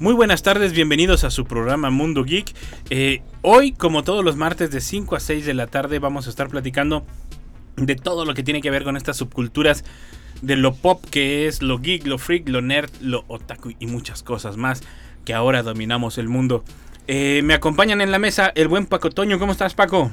Muy buenas tardes, bienvenidos a su programa Mundo Geek. Eh, hoy, como todos los martes de 5 a 6 de la tarde, vamos a estar platicando de todo lo que tiene que ver con estas subculturas de lo pop que es lo geek, lo freak, lo nerd, lo otaku y muchas cosas más que ahora dominamos el mundo. Eh, me acompañan en la mesa el buen Paco Toño. ¿Cómo estás, Paco?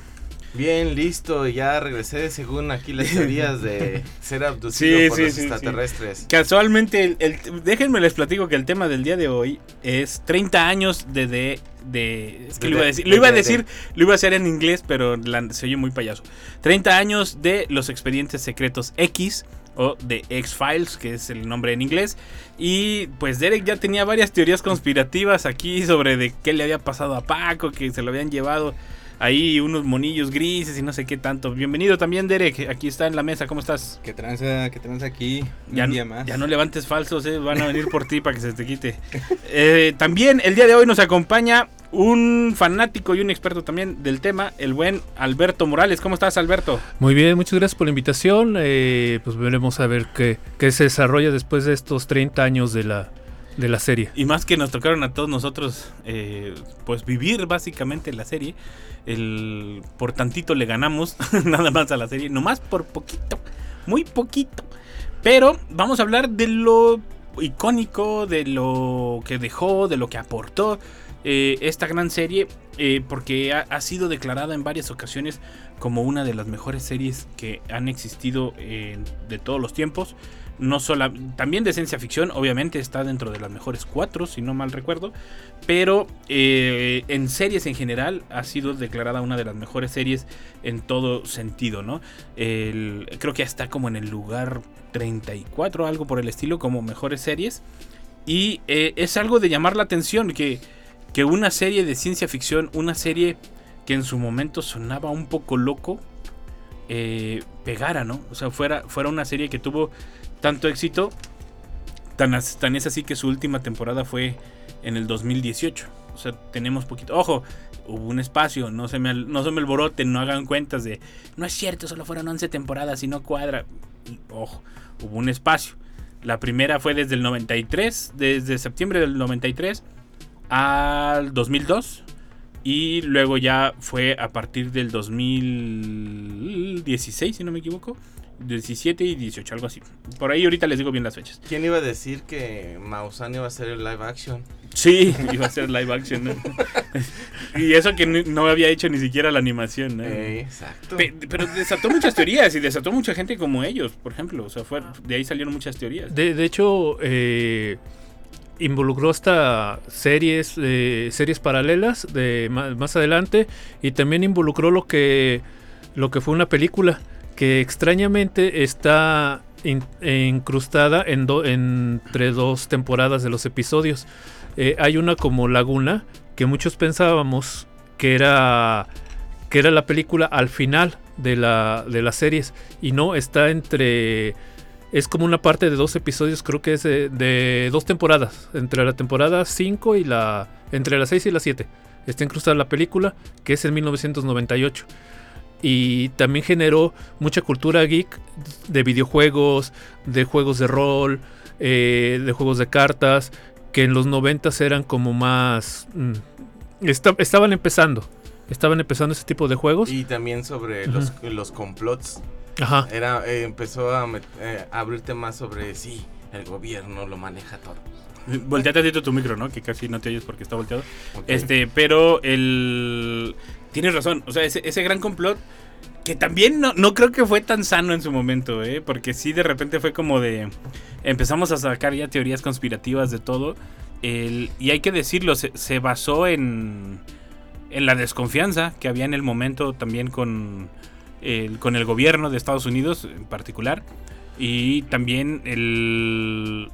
Bien, listo, ya regresé según aquí las teorías de ser abducido por los extraterrestres. Casualmente, el, déjenme les platico que el tema del día de hoy es 30 años de... de, de es que lo iba a decir, lo iba a, decir lo iba a hacer en inglés, pero se oye muy payaso. 30 años de los expedientes secretos X o de X-Files, que es el nombre en inglés. Y pues Derek ya tenía varias teorías conspirativas aquí sobre de qué le había pasado a Paco, que se lo habían llevado ahí unos monillos grises y no sé qué tanto. Bienvenido también, Derek. Aquí está en la mesa. ¿Cómo estás? ¿Qué tranza, qué tranza aquí? Ya, día más. ya no levantes falsos, eh. van a venir por ti para que se te quite. Eh, también el día de hoy nos acompaña un fanático y un experto también del tema, el buen Alberto Morales. ¿Cómo estás, Alberto? Muy bien, muchas gracias por la invitación. Eh, pues veremos a ver qué, qué se desarrolla después de estos 30 años de la, de la serie. Y más que nos tocaron a todos nosotros, pues vivir básicamente la serie el por tantito le ganamos nada más a la serie, nomás por poquito, muy poquito. Pero vamos a hablar de lo icónico, de lo que dejó, de lo que aportó eh, esta gran serie, eh, porque ha, sido declarada en varias ocasiones como una de las mejores series que han existido de todos los tiempos no solo, también de ciencia ficción, obviamente está dentro de las mejores cuatro, si no mal recuerdo, pero eh, en series en general ha sido declarada una de las mejores series en todo sentido, ¿no? creo que está como en el lugar 34, algo por el estilo, como mejores series, y eh, es algo de llamar la atención que, que una serie de ciencia ficción, una serie que en su momento sonaba un poco loco, eh, pegara, ¿no? O sea, fuera, fuera una serie que tuvo tanto éxito, tan, tan es así que su última temporada fue en el 2018. O sea, tenemos poquito. Ojo, hubo un espacio, no se me, no se me alboroten, no hagan cuentas de. No es cierto, solo fueron 11 temporadas y no cuadra. Ojo, hubo un espacio. La primera fue desde el 93, desde septiembre del 93 al 2002. Y luego ya fue a partir del 2016, si no me equivoco. 17 y 18, algo así. Por ahí ahorita les digo bien las fechas. ¿Quién iba a decir que Mausan iba a ser el live action? Sí, iba a ser live action. y eso que no había hecho ni siquiera la animación. exacto. pero desató muchas teorías y desató mucha gente como ellos, por ejemplo. O sea, fue, de ahí salieron muchas teorías. De, hecho, eh, involucró hasta series, eh, series paralelas de más, más, adelante y también involucró lo que, lo que fue una película que extrañamente está incrustada en entre dos temporadas de los episodios. Eh, hay una como Laguna que muchos pensábamos que era que era la película al final de la de las series y no está entre es como una parte de dos episodios, creo que es de, dos temporadas, entre la temporada 5 y la entre las 6 y las 7. Está incrustada la película que es en 1998 y también generó mucha cultura geek de videojuegos, de juegos de rol, eh, de juegos de cartas, que en los 90 eran como más... Mm, estaban empezando, estaban empezando ese tipo de juegos. Y también sobre los, los complots. Ajá. Era, eh, empezó eh, a, abrirte más sobre, sí, el gobierno lo maneja todo. Volteate tu micro, ¿no? Que casi no te oyes porque está volteado. Este, pero el tienes razón. O sea, ese, gran complot que también no, no, creo que fue tan sano en su momento, ¿eh? Porque sí, de repente fue como de... Empezamos a sacar ya teorías conspirativas de todo. y hay que decirlo, se, basó en, en la desconfianza que había en el momento también con el, con el gobierno de Estados Unidos en particular. Y también el...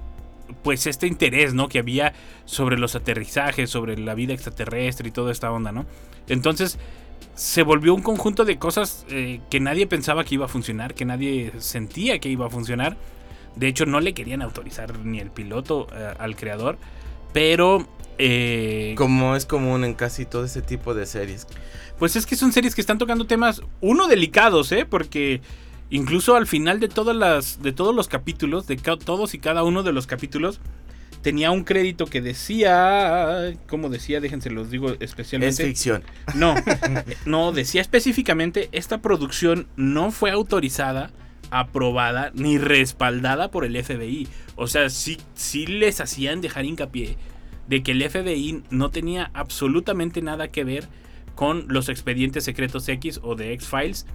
pues este interés, ¿no? Que había sobre los aterrizajes, sobre la vida extraterrestre y toda esta onda, ¿no? Entonces se volvió un conjunto de cosas eh, que nadie pensaba que iba a funcionar, que nadie sentía que iba a funcionar. De hecho, no le querían autorizar ni el piloto eh, al creador, pero... Eh, Como es común en casi todo ese tipo de series. Pues es que son series que están tocando temas, uno, delicados, ¿eh? Porque incluso al final de, todas las, de todos los capítulos, de todos y cada uno de los capítulos, tenía un crédito que decía, ¿cómo decía? Déjense los digo especialmente. Es ficción. No, no, decía específicamente, esta producción no fue autorizada, aprobada ni respaldada por el FBI. O sea, sí, sí les hacían dejar hincapié de que el FBI no tenía absolutamente nada que ver con los expedientes secretos X o de X-Files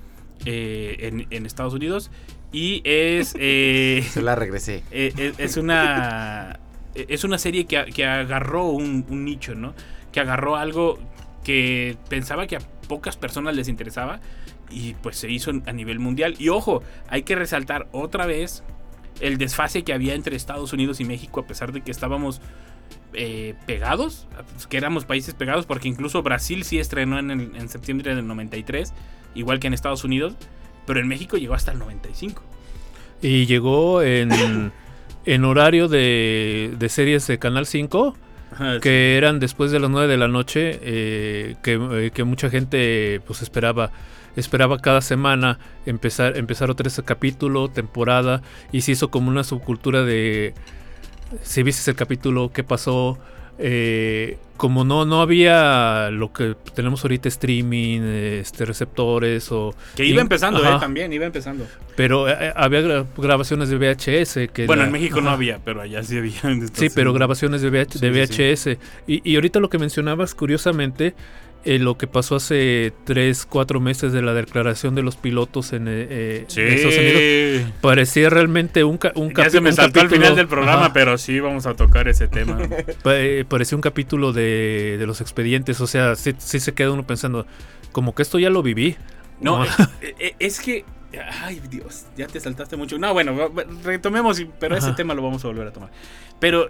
eh, en, Estados Unidos. Y es... Eh, Se la regresé. Eh, es una es una serie que, agarró un, nicho, ¿no? Que agarró algo que pensaba que a pocas personas les interesaba y pues se hizo a nivel mundial. Y ojo, hay que resaltar otra vez el desfase que había entre Estados Unidos y México a pesar de que estábamos eh, pegados, que éramos países pegados, porque incluso Brasil sí estrenó en, en septiembre del 93, igual que en Estados Unidos, pero en México llegó hasta el 95. Y llegó en... en horario de, de series de Canal 5, que eran después de las 9 de la noche, eh, eh, que, mucha gente pues esperaba esperaba cada semana empezar, empezar otro capítulo, temporada, y se hizo como una subcultura de si viste el capítulo, qué pasó, eh, como no, no había lo que tenemos ahorita streaming, este, receptores o... Que iba empezando, eh, también, iba empezando. Pero eh, había grabaciones de VHS. Que bueno, en México no había, pero allá sí había. Sí, pero grabaciones de, de VHS. Y, y, ahorita lo que mencionabas, curiosamente, eh, lo que pasó hace 3, 4 meses de la declaración de los pilotos en, eh, Estados Unidos. Parecía realmente un, un capítulo. se me saltó al final del programa, pero sí vamos a tocar ese tema. Eh, parecía un capítulo de, los expedientes. O sea, sí, se queda uno pensando, como que esto ya lo viví. No, es, que. Ay, Dios, ya te saltaste mucho. No, bueno, retomemos, pero ese tema lo vamos a volver a tomar. Pero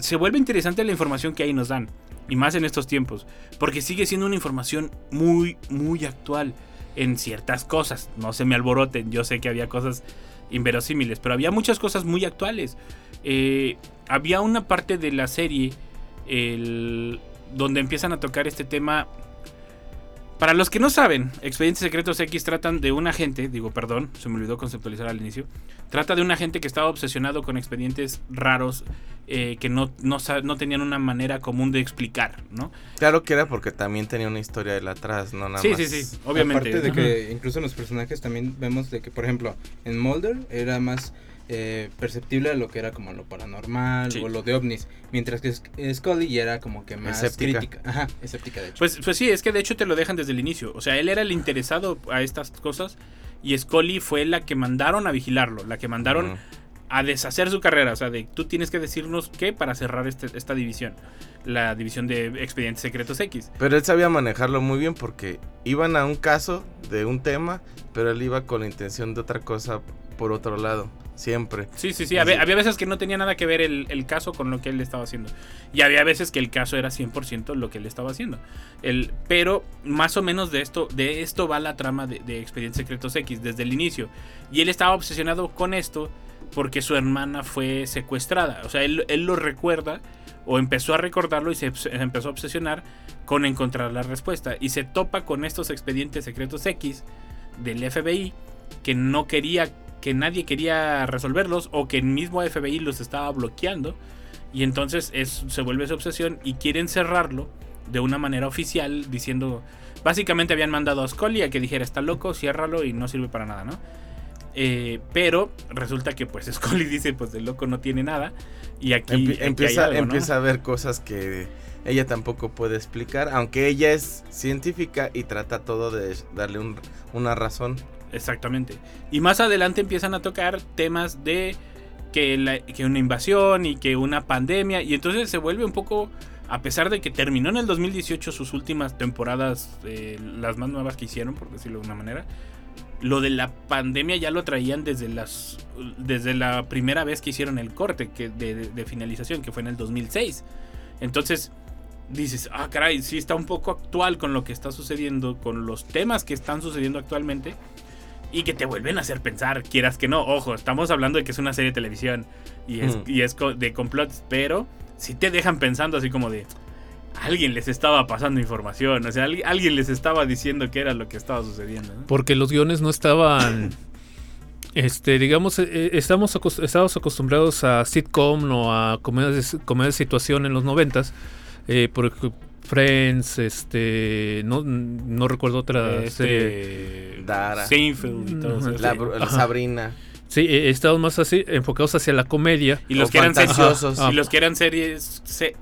se vuelve interesante la información que ahí nos dan. Y más en estos tiempos. Porque sigue siendo una información muy, muy actual en ciertas cosas. No se me alboroten. Yo sé que había cosas inverosímiles. Pero había muchas cosas muy actuales. Eh, había una parte de la serie el, donde empiezan a tocar este tema para los que no saben, Expedientes Secretos X tratan de un agente, digo, perdón, se me olvidó conceptualizar al inicio, trata de un agente que estaba obsesionado con expedientes raros eh, que no, no, tenían una manera común de explicar, ¿no? Claro que era porque también tenía una historia de atrás, no nada sí, más. Sí, sí, sí, obviamente. Aparte de que incluso en los personajes también vemos de que, por ejemplo, en Mulder era más eh, perceptible a lo que era como lo paranormal o lo de ovnis, mientras que Scully ya era como que más crítica. Ajá, escéptica de hecho. Pues, pues sí, es que de hecho te lo dejan desde el inicio. O sea, él era el interesado a estas cosas y Scully fue la que mandaron a vigilarlo, la que mandaron a deshacer su carrera. O sea, de tú tienes que decirnos qué para cerrar este, esta división. La división de expedientes secretos X. Pero él sabía manejarlo muy bien porque iban a un caso de un tema, pero él iba con la intención de otra cosa por otro lado. Siempre. Sí, sí, sí. Había, veces que no tenía nada que ver el, caso con lo que él estaba haciendo. Y había veces que el caso era 100% lo que él estaba haciendo. El, pero más o menos de esto, de esto va la trama de, Expedientes Secretos X desde el inicio. Y él estaba obsesionado con esto porque su hermana fue secuestrada. O sea, él, él lo recuerda o empezó a recordarlo y se empezó a obsesionar con encontrar la respuesta. Y se topa con estos expedientes secretos X del FBI que no quería que nadie quería resolverlos o que el mismo FBI los estaba bloqueando. Y entonces es, se vuelve esa obsesión y quieren cerrarlo de una manera oficial diciendo... Básicamente habían mandado a Scully a que dijera está loco, ciérralo y no sirve para nada, ¿no? Eh, pero resulta que pues Scully dice pues el loco no tiene nada y aquí, empieza, empieza a ver cosas que ella tampoco puede explicar, aunque ella es científica y trata todo de darle una razón. Exactamente. Y más adelante empiezan a tocar temas de que, una invasión y que una pandemia. Y entonces se vuelve un poco, a pesar de que terminó en el 2018 sus últimas temporadas, eh, las más nuevas que hicieron, por decirlo de una manera, lo de la pandemia ya lo traían desde las desde la primera vez que hicieron el corte de finalización, que fue en el 2006. Entonces dices, ah, caray, sí está un poco actual con lo que está sucediendo, con los temas que están sucediendo actualmente. Y que te vuelven a hacer pensar, quieras que no. Ojo, estamos hablando de que es una serie de televisión y es, Mm. y es de complots, pero sí te dejan pensando así como de, alguien les estaba pasando información, o sea, alguien, les estaba diciendo qué era lo que estaba sucediendo. ¿no? Porque los guiones no estaban. Este, digamos, eh, eh, estamos estábamos acostumbrados a sitcom o a comedias comedias de situación en los noventas. Eh, por Friends, este, no, no recuerdo otra serie. Este, Dara. Seinfeld y todo eso. La. Sabrina. Sí, eh, estábamos más así, enfocados hacia la comedia. Y los que eran series, y los que eran series, se-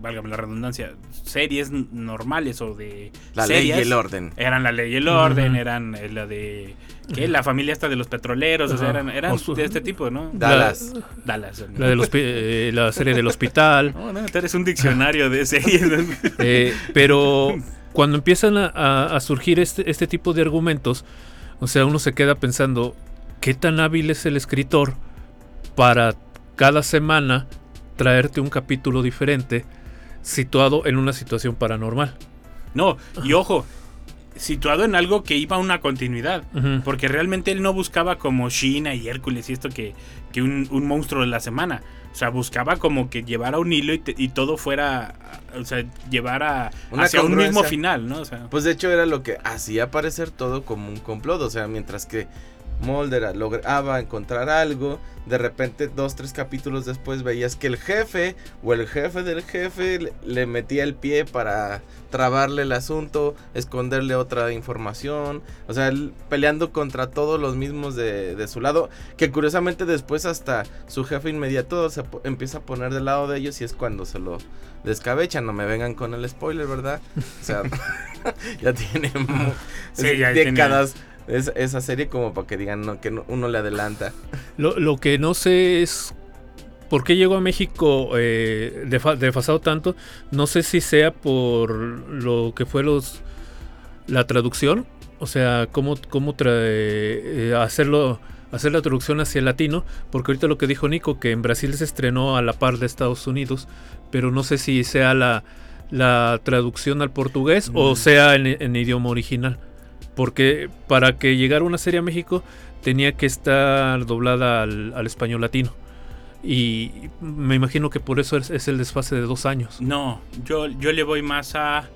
válgame la redundancia, series normales o de La ley y el orden. Eran la ley y el orden, eran eh, la de ¿qué? la familia esta de los petroleros, o sea, eran, eran O su- de este tipo, ¿no? Dallas. Dallas. La, del hospi- eh, la serie del hospital. No, no, tú eres un diccionario de series. Eh, pero cuando empiezan a, a- a surgir este, este tipo de argumentos, o sea, uno se queda pensando, ¿qué tan hábil es el escritor para cada semana traerte un capítulo diferente situado en una situación paranormal? No, y ojo, situado en algo que iba a una continuidad. Porque realmente él no buscaba como Sheena y Hércules y esto que, que un, un monstruo de la semana. O sea, buscaba como que llevara un hilo y, te- y todo fuera, o sea, llevara Una hacia un mismo final, ¿no? O sea, Pues de hecho era lo que hacía parecer todo como un complot. O sea, mientras que Mulder lograba encontrar algo, de repente dos, tres capítulos después veías que el jefe o el jefe del jefe le, metía el pie para trabarle el asunto, esconderle otra información. O sea, él peleando contra todos los mismos de, de su lado. Que curiosamente después hasta su jefe inmediato se empieza a poner del lado de ellos y es cuando se lo descabechan. No me vengan con el spoiler, ¿verdad? O sea, ya tiene mu- Sí, ya tiene- décadas esa, serie como para que digan no, que no- uno le adelanta. Lo, lo que no sé es por qué llegó a México eh, desfasado tanto. No sé si sea por lo que fue los la traducción, o sea, cómo, cómo eh, hacerlo hacer la traducción hacia el latino, porque ahorita lo que dijo Nico, que en Brasil se estrenó a la par de Estados Unidos, pero no sé si sea la, la traducción al portugués o Mm. sea en, en idioma original. Porque para que llegara una serie a México tenía que estar doblada al, al español latino. Y me imagino que por eso es, es el desfase de dos años. no, yo, yo le voy más a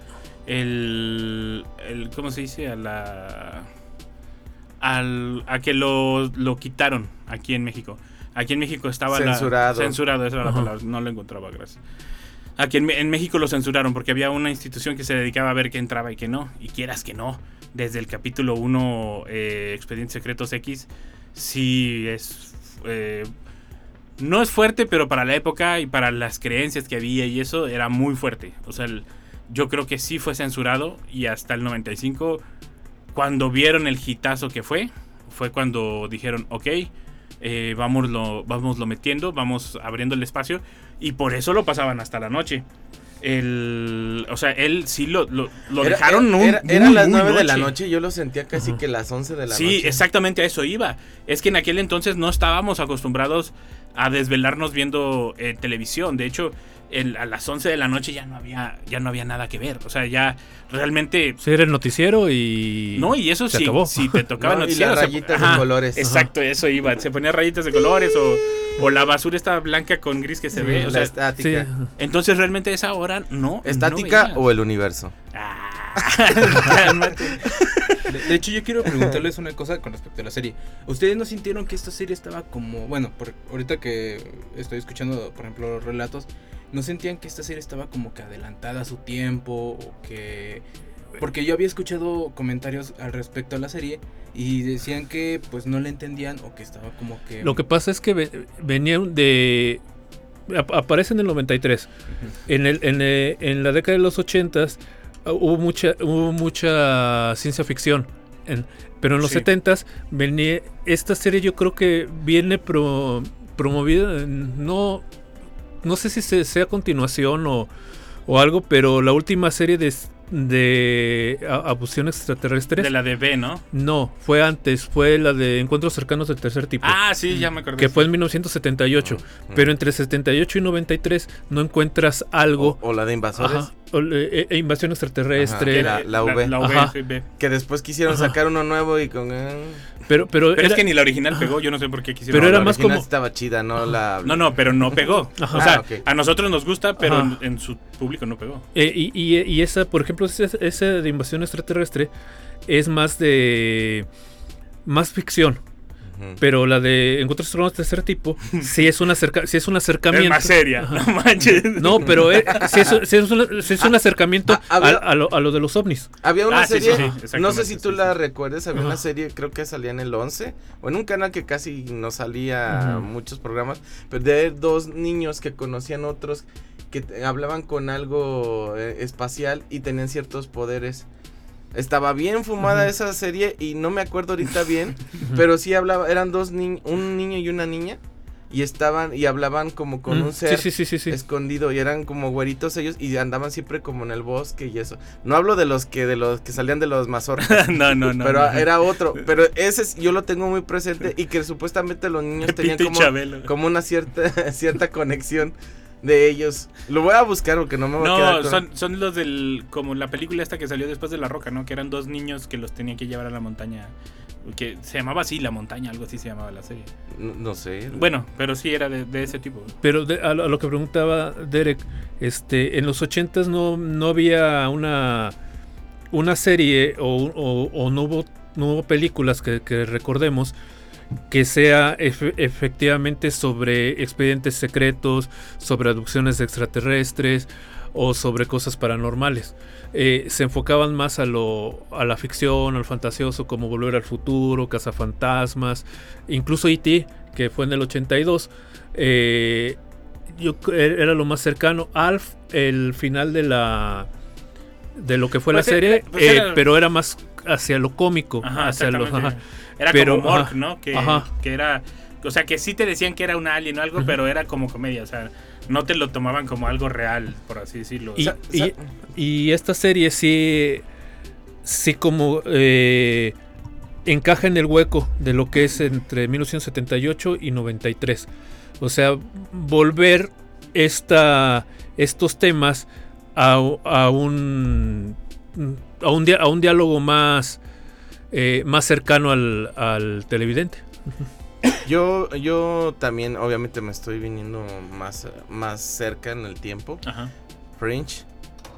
el, el ¿cómo se dice? A la... Al, a que lo, lo quitaron aquí en México. Aquí en México estaba la- Censurado. censurado, esa era la palabra, no lo encontraba, gracias. Aquí en México lo censuraron porque había una institución que se dedicaba a ver qué entraba y qué no. Y quieras que no, desde el capítulo 1, eh, Expedientes Secretos X, sí es... eh, no es fuerte, pero para la época y para las creencias que había y eso era muy fuerte. O sea, yo creo que sí fue censurado y hasta el 95, cuando vieron el hitazo que fue, fue cuando dijeron, ok, eh, vámoslo, vámoslo metiendo, vamos abriendo el espacio y por eso lo pasaban hasta la noche. El, o sea, él sí lo, lo, lo Era- dejaron era, un- era- las muy 9 de la noche, yo lo sentía casi que las 11 de la sí, noche. exactamente a eso iba. Es que en aquel entonces no estábamos acostumbrados a desvelarnos viendo eh, televisión. De hecho, el- a las 11 de la noche ya no había ya no había nada que ver. O sea, ya realmente Sí, era el noticiero y. no, y eso se sí, acabó. si te tocaba No, y noticiero, las se- rayitas de ajá, colores. Exacto, eso iba. Se ponía rayitas de colores o, o la basura esta blanca con gris que se ve. O la sea, estática. Sí. entonces realmente esa hora no. ¿Estática no o el universo? Ah, de hecho, yo quiero preguntarles una cosa con respecto a la serie. ¿Ustedes no sintieron que esta serie estaba como, bueno, por, ahorita que estoy escuchando, por ejemplo, los relatos, ¿no sentían que esta serie estaba como que adelantada a su tiempo o que... Porque yo había escuchado comentarios al respecto a la serie y decían que pues no la entendían o que estaba como que... Lo que pasa es que ve- venían de. ap- Aparece en el 93. En, el, en, eh, en la década de los 80 hubo mucha, hubo mucha ciencia ficción. en- pero en los Sí. 70s venía. Esta serie yo creo que viene pro- promovida. No, no sé si se- sea continuación o, o algo, pero la última serie de, de a- Abducción Extraterrestre. De la de B, ¿no? No, fue antes, fue la de Encuentros Cercanos del Tercer Tipo. Ah, sí, ya me acordé. que fue en 1978. Pero entre 78 y 93 no encuentras algo. O, o la de invasores. Ajá, e- e invasión extraterrestre. Ajá, la- la V. La, V, Ajá. sí, B. Que después quisieron Ajá. sacar uno nuevo y con... eh, Pero, pero, Pero era, es que ni la original pegó, yo no sé por qué quisieron. Pero era la más como- estaba chida, no la... No, no, pero no pegó. Ajá. O sea, Ah, a nosotros nos gusta, pero en, su público no pegó. eh, y, y- y esa, por ejemplo, esa, esa de invasión extraterrestre es más de. más ficción. Pero la de Encuentros Cercanos del Tercer Tipo sí es, un acerca, sí es un acercamiento. Es más seria, no manches. No, pero sí es, sí es un, sí es un acercamiento Ah, había- a, a lo, a lo de los ovnis. Había una Ah, serie, no sé si tú la recuerdes, había Ajá. una serie, creo que salía en el 11, o en un canal que casi no salía muchos programas, pero de dos niños que conocían otros que hablaban con algo eh, espacial y tenían ciertos poderes. Estaba bien fumada esa serie y no me acuerdo ahorita bien, pero sí hablaba, eran dos niños, un niño y una niña y estaban y hablaban como con Mm, un ser Sí, sí, sí, sí. sí. escondido y eran como güeritos ellos y andaban siempre como en el bosque y eso. No hablo de los que de los que salían de los mazorcas, no, no, no. pero no. era otro, pero ese es- yo lo tengo muy presente y que supuestamente los niños tenían como, como una cierta cierta conexión de ellos. Lo voy a buscar porque no me voy a quedar No, son, son los del. Como la película esta que salió después de La Roca, ¿no? Que eran dos niños que los tenían que llevar a la montaña. Que se llamaba así, La Montaña, algo así se llamaba la serie. no, no sé. Bueno, pero sí era de, de ese tipo. Pero de- a, lo, a lo que preguntaba Derek, este, en los 80 no, no había una, una serie o, o- o no, hubo, no hubo películas que, que recordemos que sea efe- efectivamente sobre expedientes secretos, sobre abducciones extraterrestres o sobre cosas paranormales. Eh, se enfocaban más a, lo, a la ficción, al fantasioso, como Volver al Futuro, Cazafantasmas, incluso E.T., que fue en el 82. eh, yo cre- era lo más cercano. Alf, el final de la de lo que fue Pues, la serie, pues eh, era- pero era más hacia lo cómico, Ajá, hacia lo, exactamente. ajá. Era Pero, como Mork, ajá, ¿no? Que, ajá. que era. O sea, que sí te decían que era un alien o algo, pero era como comedia. O sea, no te lo tomaban como algo real, por así decirlo. Y esta serie sí, sí como eh, encaja en el hueco de lo que es entre 1978 y 93. O sea, volver esta, estos temas a, a un a un, a un diálogo más eh, más cercano al, al televidente. Yo yo también obviamente me estoy viniendo más más cerca en el tiempo. Ajá. Fringe.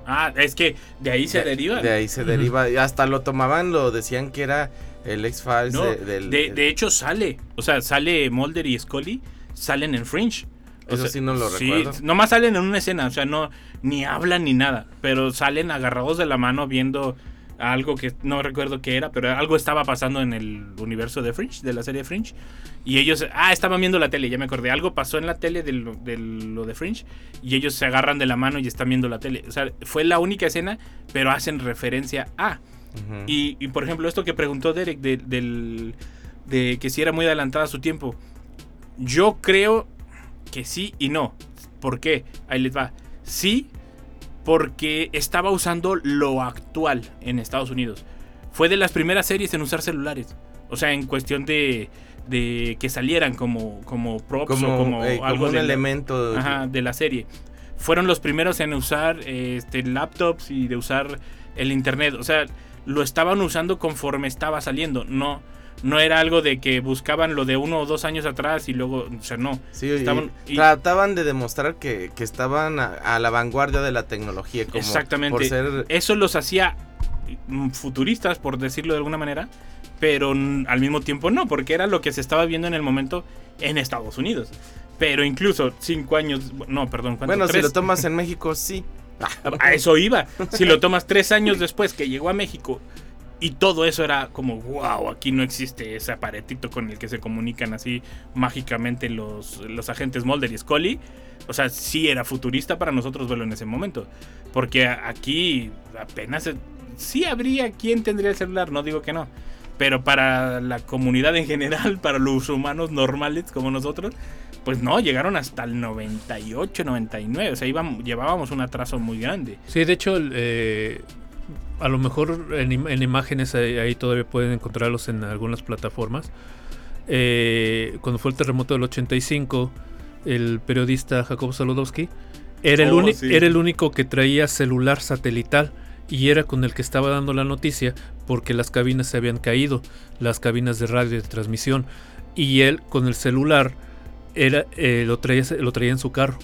Ah, es que de ahí se de, deriva. De ahí se deriva. y Hasta lo tomaban, lo decían que era el X-Files No, de- del. de, de hecho sale. O sea, sale Mulder y Scully. Salen en Fringe. O Eso sea, sí no lo recuerdo. Nomás salen en una escena. O sea, no. Ni hablan ni nada. Pero salen agarrados de la mano viendo algo que no recuerdo qué era. Pero algo estaba pasando en el universo de Fringe. De la serie Fringe. Y ellos. Ah, estaban viendo la tele. Ya me acordé. Algo pasó en la tele de lo de, lo de Fringe. Y ellos se agarran de la mano y están viendo la tele. O sea, fue la única escena. Pero hacen referencia a. Y, y, por ejemplo, esto que preguntó Derek de, de que si era muy adelantada a su tiempo. Yo creo que sí y no. ¿Por qué? Ahí les va. Sí, porque estaba usando lo actual en Estados Unidos. Fue de las primeras series en usar celulares. O sea, en cuestión de, de que salieran como, como props como, o como eh, como algo un de elemento. Ajá, de la serie. Fueron los primeros en usar este, laptops y de usar el internet. O sea, lo estaban usando conforme estaba saliendo. No, no era algo de que buscaban lo de uno o dos años atrás y luego, o sea, no. Sí, Estaban- y- trataban de demostrar que, que estaban a, a la vanguardia de la tecnología. Como Exactamente. Por ser. Eso los hacía mm, futuristas, por decirlo de alguna manera, pero al mismo tiempo no, porque era lo que se estaba viendo en el momento en Estados Unidos. Pero incluso cinco años, no, perdón. Bueno, si lo tomas en México, sí. A eso iba. Si lo tomas tres años después que llegó a México y todo eso era como, wow, aquí no existe ese aparatito con el que se comunican así mágicamente los, los agentes Mulder y Scully. O sea, sí era futurista para nosotros verlo en ese momento. Porque aquí apenas... Sí habría quien tendría el celular, no digo que no. Pero para la comunidad en general, para los humanos normales como nosotros, pues no, llegaron hasta el 98, 99. O sea, llevábamos un atraso muy grande. Sí, de hecho, eh, a lo mejor en, im- en imágenes ahí, ahí todavía pueden encontrarlos en algunas plataformas. Eh, cuando fue el terremoto del 85, el periodista Jacob Saludowski era, el Oh, sí. era el único que traía celular satelital y era con el que estaba dando la noticia porque las cabinas se habían caído, las cabinas de radio de transmisión. Y él con el celular era, eh, lo, traía, lo traía en su carro.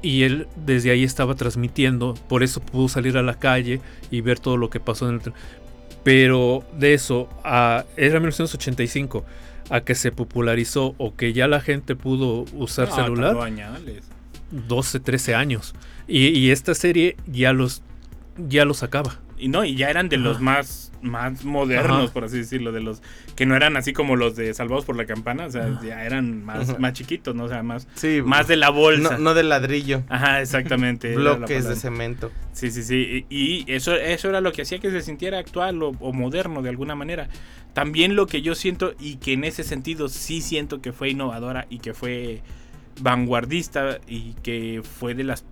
Y él desde ahí estaba transmitiendo, por eso pudo salir a la calle y ver todo lo que pasó en el... tren. Pero de eso, a, era 1985, a que se popularizó o que ya la gente pudo usar No, celular, tardó añales. 12, 13 años. Y, y esta serie ya los, ya los sacaba. Y no, y ya eran de los más, más modernos, Ajá. por así decirlo, de los que no eran así como los de Salvados por la Campana, o sea, ya eran más, más chiquitos, ¿no? O sea, más, Sí, más de la bolsa. no, no de ladrillo. Ajá, exactamente. Bloques de cemento. Sí, sí, sí. Y y eso, eso era lo que hacía que se sintiera actual o, o moderno de alguna manera. También lo que yo siento y que en ese sentido sí siento que fue innovadora y que fue vanguardista y que fue de las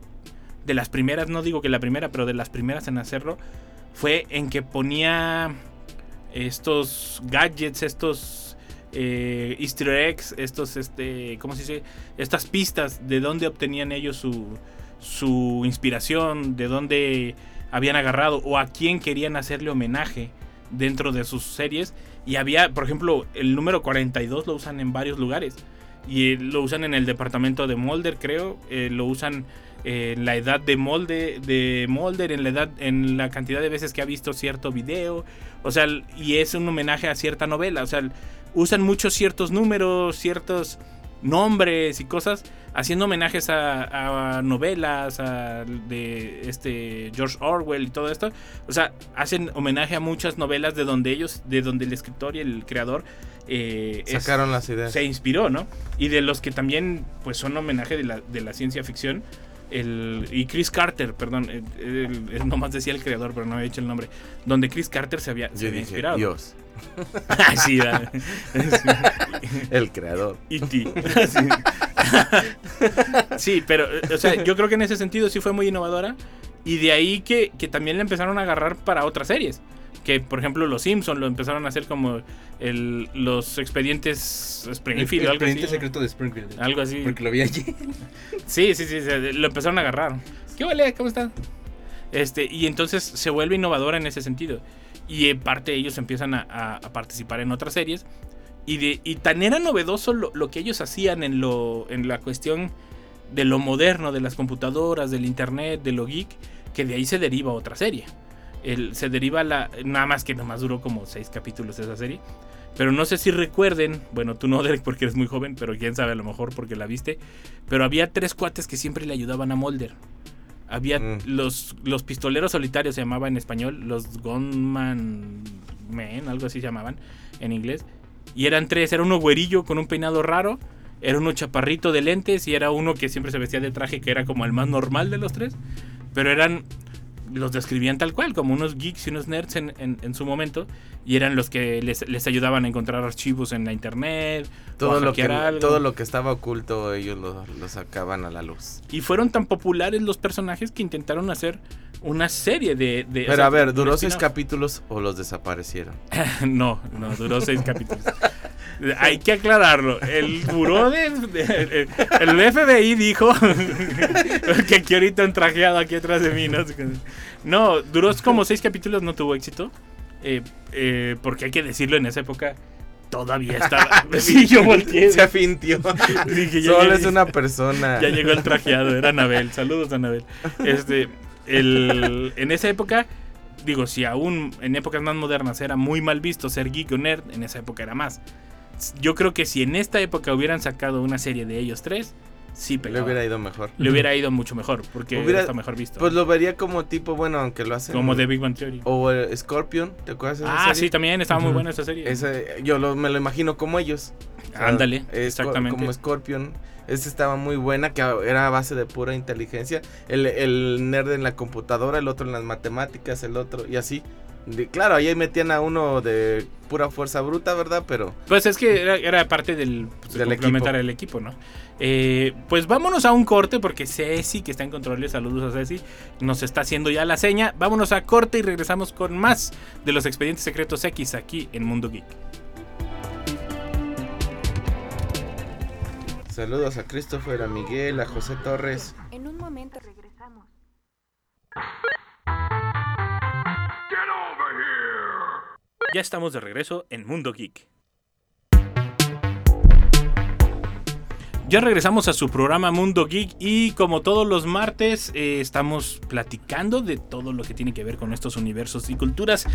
de las primeras, no digo que la primera, pero de las primeras en hacerlo, fue en que ponía estos gadgets, estos eh, easter eggs, estos, este, ¿cómo se dice? Estas pistas de dónde obtenían ellos su, su inspiración, de dónde habían agarrado o a quién querían hacerle homenaje dentro de sus series. Y había, por ejemplo, el número 42 lo usan en varios lugares. Y eh, lo usan en el departamento de Mulder, creo. eh, lo usan en la edad de Mulder, de Mulder, en la edad, en la cantidad de veces que ha visto cierto video. O sea, y es un homenaje a cierta novela. O sea, usan muchos ciertos números, ciertos nombres y cosas, haciendo homenajes a, a novelas, a de este George Orwell y todo esto. O sea, hacen homenaje a muchas novelas de donde ellos, de donde el escritor y el creador eh, es- Sacaron las ideas. se inspiró, ¿no? Y de los que también pues son homenaje de la, de la ciencia ficción. El, y Chris Carter, perdón, el- nomás decía el creador, pero no había hecho el nombre. Donde Chris Carter se había, se Yo había dije, inspirado. Dios, el creador. Sí. E.T. Sí. Sí, pero, o sea, yo creo que en ese sentido sí fue muy innovadora. Y de ahí que, que también la empezaron a agarrar para otras series. Que, por ejemplo, los Simpsons lo empezaron a hacer como el, los expedientes El, Springfield algo expediente así. secreto de Springfield. Algo así. Porque lo vi allí. Sí, sí, sí, se- lo empezaron a agarrar. ¿Qué vale? ¿Cómo están? Este, y entonces se vuelve innovadora en ese sentido. Y en parte ellos empiezan a, a- a participar en otras series. Y, de, y tan era novedoso lo, lo que ellos hacían en, lo, en la cuestión de lo moderno, de las computadoras, del internet, de lo geek, que de ahí se deriva otra serie. El, se deriva la. Nada más que nomás duró como seis capítulos esa serie. Pero no sé si recuerden, bueno, tú no, Derek, porque eres muy joven, pero quién sabe, a lo mejor porque la viste. Pero había tres cuates que siempre le ayudaban a Mulder. Había Mm. los, los pistoleros solitarios, se llamaba en español, los Gunman Men, algo así se llamaban en inglés. Y eran tres, era uno güerillo con un peinado raro, era uno chaparrito de lentes y era uno que siempre se vestía de traje que era como el más normal de los tres. Pero eran, los describían tal cual, como unos geeks y unos nerds en, en- en su momento. Y eran los que les, les ayudaban a encontrar archivos en la internet. Todo lo, que, algo. todo lo que estaba oculto ellos lo, lo sacaban a la luz. Y fueron tan populares los personajes que intentaron hacer una serie de... de o Pero sea, a ver, ¿duró seis capítulos o los desaparecieron? no, no, duró seis capítulos. Hay que aclararlo. El buró de, de- el FBI dijo que aquí ahorita un trajeado aquí atrás de mí, ¿no? No, duró como seis capítulos, no tuvo éxito. Eh, eh, porque hay que decirlo, en esa época todavía estaba. sí, yo volteé. Se afintió. Dije, ya- Solo ya- es una persona. ya llegó el trajeado, era Anabel. Saludos, Anabel. Este, el, en esa época, digo, si aún en épocas más modernas era muy mal visto ser geek o nerd, en esa época era más. Yo creo que si en esta época hubieran sacado una serie de ellos tres, sí Le pegaba. hubiera ido mejor. Le hubiera ido mucho mejor, porque Hubiera- está mejor visto. Pues lo vería como tipo, bueno, aunque lo hacen. como The Big Bang Theory. O el Scorpion, ¿te acuerdas de esa Ah, serie? sí, también estaba muy buena esa serie. Ese, yo lo- me lo imagino como ellos. O sea, Ándale, co- exactamente. Como Scorpion. Esa estaba muy buena, que era a base de pura inteligencia. El, el nerd en la computadora, el otro en las matemáticas, el otro, y así. De- claro, ahí metían a uno de pura fuerza bruta, ¿verdad? Pero Pues es que era, era parte del, pues, Del complementar el equipo, ¿no? Eh, pues vámonos a un corte porque Ceci, que está en control, saludos a Ceci, nos está haciendo ya la seña. Vámonos a corte y regresamos con más de los expedientes secretos X aquí en Mundo Geek. saludos a Christopher, a Miguel, a José Torres. En un momento regresamos. Ya estamos de regreso en Mundo Geek. Ya regresamos a su programa Mundo Geek y como todos los martes eh, estamos platicando de todo lo que tiene que ver con estos universos y culturas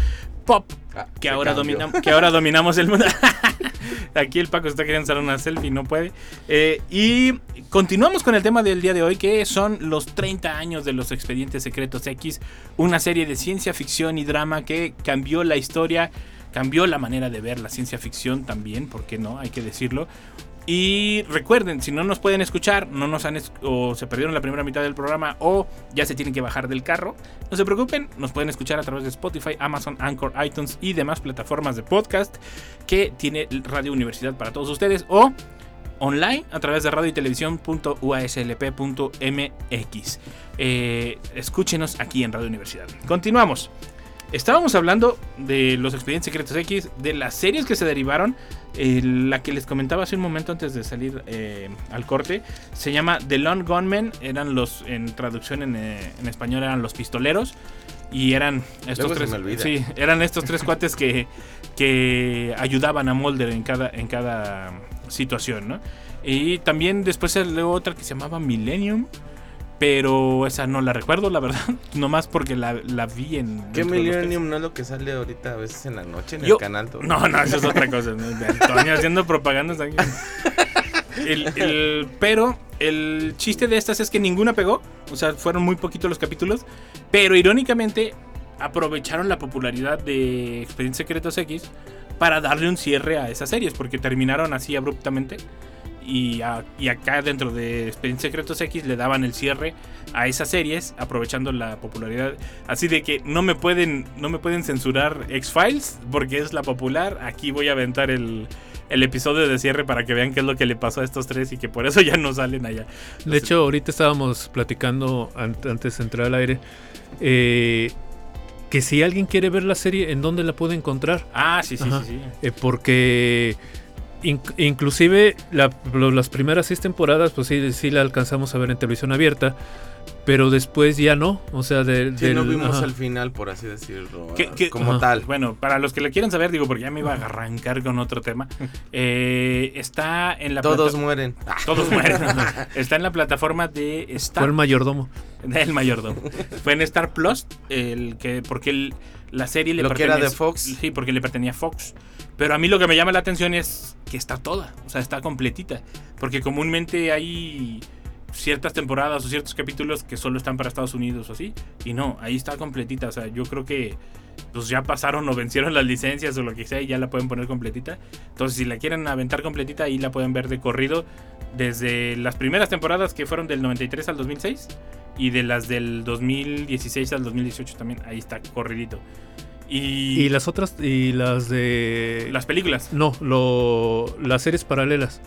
pop Ah, que ahora, cambió. dominam- que ahora dominamos el mundo. Aquí el Paco está queriendo hacer una selfie, no puede. Eh, y continuamos con el tema del día de hoy, que son los 30 años de los Expedientes Secretos X, una serie de ciencia ficción y drama que cambió la historia, cambió la manera de ver la ciencia ficción también, ¿por qué no? Hay que decirlo. Y recuerden, si no nos pueden escuchar, no nos han o se perdieron la primera mitad del programa o ya se tienen que bajar del carro, no se preocupen, nos pueden escuchar a través de Spotify, Amazon, Anchor, iTunes y demás plataformas de podcast que tiene Radio Universidad para todos ustedes o online a través de radio y televisión.uaslp.mx. Eh, escúchenos aquí en Radio Universidad. Continuamos. Estábamos hablando de los expedientes secretos X, de las series que se derivaron. eh, la que les comentaba hace un momento antes de salir eh, al corte se llama The Lone Gunmen. Eran los, en traducción en, en español, eran los pistoleros. Y eran estos Luego tres. Sí, eran estos tres cuates que, que ayudaban a Mulder en cada, en cada situación, ¿no? Y también después salió otra que se llamaba Millennium. Pero esa no la recuerdo, la verdad. Nomás porque la, la vi en. ¿Qué Millennium no es lo que sale ahorita a veces en la noche en Yo- el canal? todo? no, no, eso es otra cosa. Antonio haciendo propaganda. está aquí. El- el- pero el chiste de estas es que ninguna pegó. O sea, fueron muy poquitos los capítulos. Pero irónicamente aprovecharon la popularidad de Expedientes Secretos X para darle un cierre a esas series. Porque terminaron así abruptamente. Y, acá dentro de Expedientes Secretos X le daban el cierre a esas series aprovechando la popularidad así de que no me pueden no me pueden censurar X-Files porque es la popular aquí voy a aventar el, el episodio de cierre para que vean qué es lo que le pasó a estos tres y que por eso ya no salen allá De hecho, ahorita estábamos platicando an- antes de entrar al aire eh, que si alguien quiere ver la serie, ¿en dónde la puede encontrar? ah sí sí Ajá. sí, sí. Eh, porque inc- inclusive la- las primeras seis temporadas, pues sí, sí la alcanzamos a ver en televisión abierta, pero después ya no. O sea, de, Sí, del- no vimos ajá. el final, por así decirlo. ¿Qué- qué- como Ajá. tal. bueno para los que le quieran saber digo porque ya me iba a arrancar con otro tema eh, está en la Todos mueren. todos mueren está en la plataforma de Star Fue el mayordomo. El mayordomo. Fue en Star Plus, el que, porque el- la serie le Lo que era pertenece- de Fox. Sí, porque le pertenecía a Fox. Pero a mí lo que me llama la atención es que está toda, o sea, está completita. Porque comúnmente hay ciertas temporadas o ciertos capítulos que solo están para Estados Unidos o así. Y no, ahí está completita. O sea, yo creo que pues ya pasaron o vencieron las licencias o lo que sea y ya la pueden poner completita. Entonces, si la quieren aventar completita, ahí la pueden ver de corrido desde las primeras temporadas que fueron del 93 al 2006 y de las del 2016 al 2018 también. Ahí está corridito. Y, Y las otras, y las de... las películas. No, lo, las series paralelas.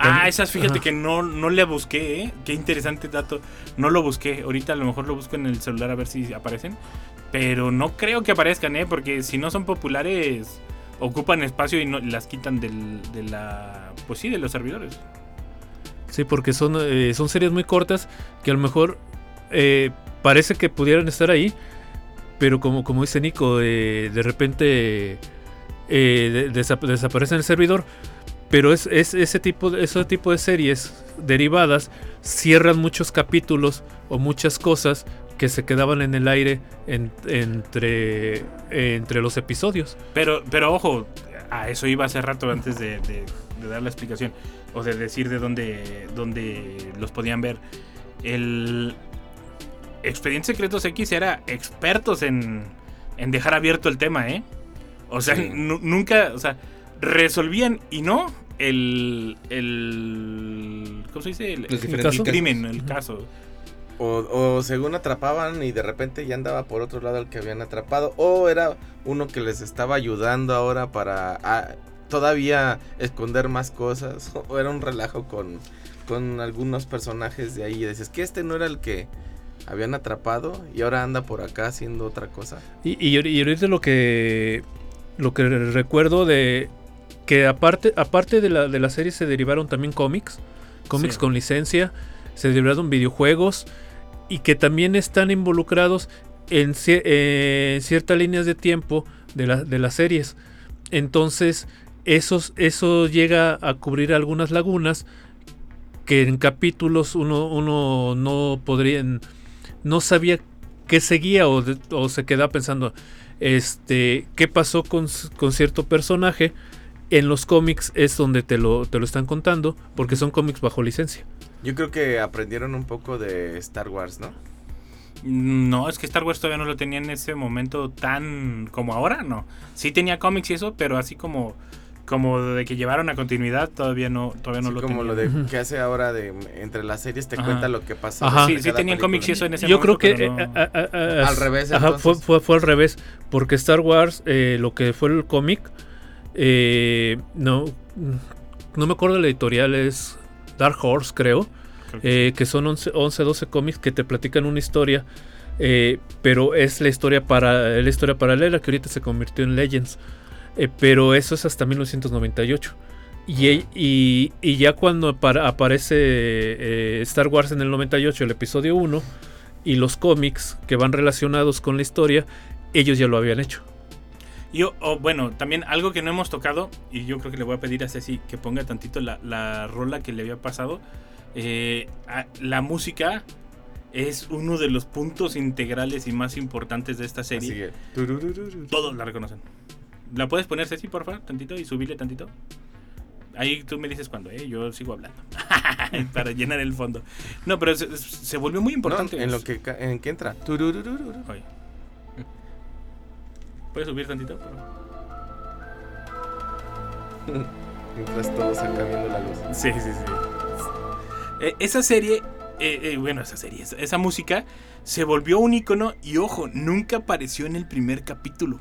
Ah, esas fíjate Ajá. que no, no le busqué, ¿eh? Qué interesante dato. No lo busqué. Ahorita a lo mejor lo busco en el celular a ver si aparecen. Pero no creo que aparezcan, ¿eh? Porque si no son populares, ocupan espacio y no, las quitan del, de la... Pues sí, de los servidores. Sí, porque son, eh, son series muy cortas que a lo mejor eh, parece que pudieran estar ahí, pero como, como dice Nico, eh, de repente eh, de- desap- desaparece en el servidor. Pero es, es ese, tipo ese tipo de series derivadas cierran muchos capítulos o muchas cosas que se quedaban en el aire en- entre, entre los episodios. Pero, pero ojo, a eso iba hace rato antes de, de- de dar la explicación. O de decir de dónde, dónde los podían ver. El Expedientes Secretos X era expertos en, en dejar abierto el tema, ¿eh? O sea, Sí. nunca, o sea, resolvían y no el, el ¿cómo se dice? El, el casos. crimen, el caso. O, o según atrapaban y de repente ya andaba por otro lado el que habían atrapado. O era uno que les estaba ayudando ahora para ah, todavía esconder más cosas. O era un relajo con, con algunos personajes de ahí. Y decías que este no era el que habían atrapado y ahora anda por acá haciendo otra cosa. Y, y, y ahorita lo que lo que recuerdo de que aparte aparte de la, de la serie se derivaron también cómics, cómics Sí. con licencia, se derivaron videojuegos y que también están involucrados en eh, ciertas líneas de tiempo de, la- de las series. Entonces, esos, eso llega a cubrir algunas lagunas que en capítulos uno, uno no podría, no sabía qué seguía o, de- o se quedaba pensando, este, qué pasó con, con cierto personaje. En los cómics es donde te lo, te lo están contando, porque son cómics bajo licencia. Yo creo que aprendieron un poco de Star Wars, ¿no? No, es que Star Wars todavía no lo tenía en ese momento tan como ahora, no. Sí tenía cómics y eso, pero así como como de que llevaron a continuidad todavía no todavía no Así lo como tenía. lo de que hace ahora de entre las series te Ajá. cuenta lo que pasa. Ajá. Sí, sí tenían cómics y eso en ese Yo creo que pero eh, no- a- a- a- Al revés, Ajá, fue, fue, fue al revés. Porque Star Wars, eh, lo que fue el cómic, eh, no, no me acuerdo la editorial, es Dark Horse, creo. creo que eh, que son 11, 11, 12 cómics que te platican una historia. eh, pero es la historia para la historia paralela que ahorita se convirtió en Legends. Eh, pero eso es hasta 1998. Y, y, y ya cuando para- aparece eh, Star Wars en el 98, el episodio 1, y los cómics que van relacionados con la historia, ellos ya lo habían hecho. Yo, oh, bueno, también algo que no hemos tocado, y yo creo que le voy a pedir a Ceci que ponga tantito la, la rola que le había pasado. eh, a- la música es uno de los puntos integrales y más importantes de esta serie. Todos la reconocen. ¿La puedes poner, Ceci, por favor, tantito y subirle tantito? Ahí tú me dices cuando, ¿eh? Yo sigo hablando. Para llenar el fondo. No, pero se, se volvió muy No, importante. en lo que en que entra. Oye. ¿Puedes subir tantito? Mientras todos viendo la luz. Sí, sí, sí. Eh, esa serie, eh, eh, bueno, esa serie, esa, esa música se volvió un icono y ojo, nunca apareció en el primer capítulo.